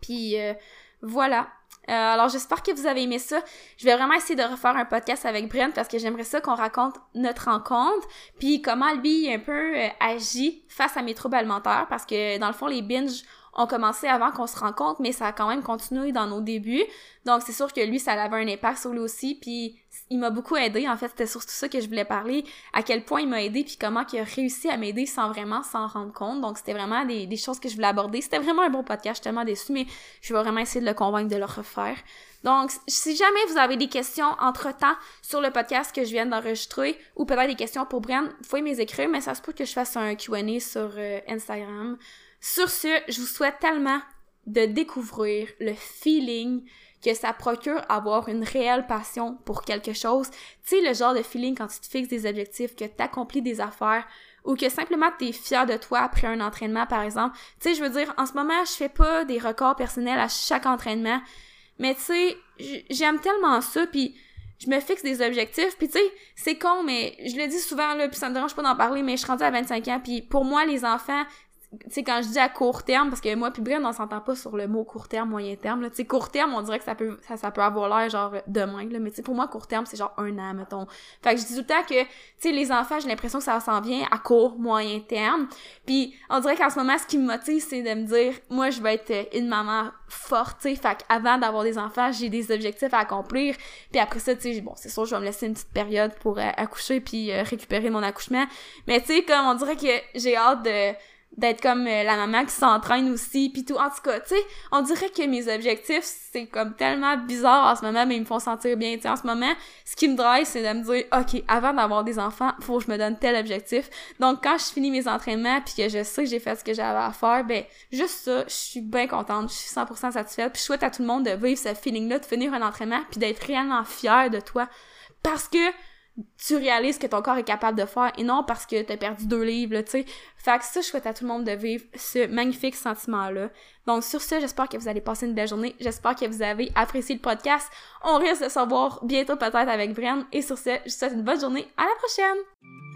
Puis euh, voilà. Euh, alors j'espère que vous avez aimé ça. Je vais vraiment essayer de refaire un podcast avec Brent parce que j'aimerais ça qu'on raconte notre rencontre, puis comment lui un peu euh, agit face à mes troubles alimentaires parce que dans le fond les binges ont commencé avant qu'on se rencontre, mais ça a quand même continué dans nos débuts. Donc c'est sûr que lui, ça avait un impact sur lui aussi, puis il m'a beaucoup aidé. En fait, c'était surtout ça que je voulais parler, à quel point il m'a aidé, puis comment il a réussi à m'aider sans vraiment s'en rendre compte. Donc c'était vraiment des, choses que je voulais aborder. C'était vraiment un bon podcast, je suis tellement déçue, mais je vais vraiment essayer de le convaincre de le refaire. Donc, si jamais vous avez des questions entre-temps sur le podcast que je viens d'enregistrer, ou peut-être des questions pour Brian, vous pouvez m'écrire, mais ça se peut que je fasse un Q&A sur euh, Instagram. Sur ce, je vous souhaite tellement de découvrir le feeling que ça procure avoir une réelle passion pour quelque chose. Tu sais, le genre de feeling quand tu te fixes des objectifs, que tu accomplis des affaires, ou que simplement tu es fier de toi après un entraînement, par exemple. Tu sais, je veux dire, en ce moment, je fais pas des records personnels à chaque entraînement, mais tu sais, j'aime tellement ça, puis je me fixe des objectifs, puis tu sais, c'est con, mais je le dis souvent, là, puis ça me dérange pas d'en parler, mais je suis rendue à 25 ans, puis pour moi, les enfants, tu sais, quand je dis à court terme, parce que moi puis Brian, on s'entend pas sur le mot court terme, moyen terme, là. Tu court terme, on dirait que ça peut, ça, ça peut avoir l'air genre demain, là. Mais tu sais, pour moi, court terme, c'est genre un an, mettons. Fait que je dis tout le temps que, tu sais, les enfants, j'ai l'impression que ça s'en vient à court, moyen terme. Puis on dirait qu'en ce moment, ce qui me motive, c'est de me dire, moi, je vais être une maman forte, tu sais. Fait qu'avant d'avoir des enfants, j'ai des objectifs à accomplir. Puis après ça, tu sais, bon, c'est sûr, je vais me laisser une petite période pour euh, accoucher puis euh, récupérer mon accouchement. Mais tu sais, comme on dirait que j'ai hâte de d'être comme euh, la maman qui s'entraîne aussi puis tout. En tout cas tu sais on dirait que mes objectifs c'est comme tellement bizarre en ce moment mais ils me font sentir bien. Tu sais en ce moment ce qui me drive c'est de me dire ok avant d'avoir des enfants faut que je me donne tel objectif. Donc quand je finis mes entraînements puis que je sais que j'ai fait ce que j'avais à faire ben juste ça je suis bien contente je suis 100% satisfaite. Puis je souhaite à tout le monde de vivre ce feeling là de finir un entraînement puis d'être réellement fier de toi. Parce que tu réalises que ton corps est capable de faire et non parce que t'as perdu deux livres, tu sais. Fait que ça, je souhaite à tout le monde de vivre ce magnifique sentiment-là. Donc, sur ce, j'espère que vous allez passer une belle journée. J'espère que vous avez apprécié le podcast. On risque de se revoir bientôt peut-être avec Brian. Et sur ce, je vous souhaite une bonne journée. À la prochaine!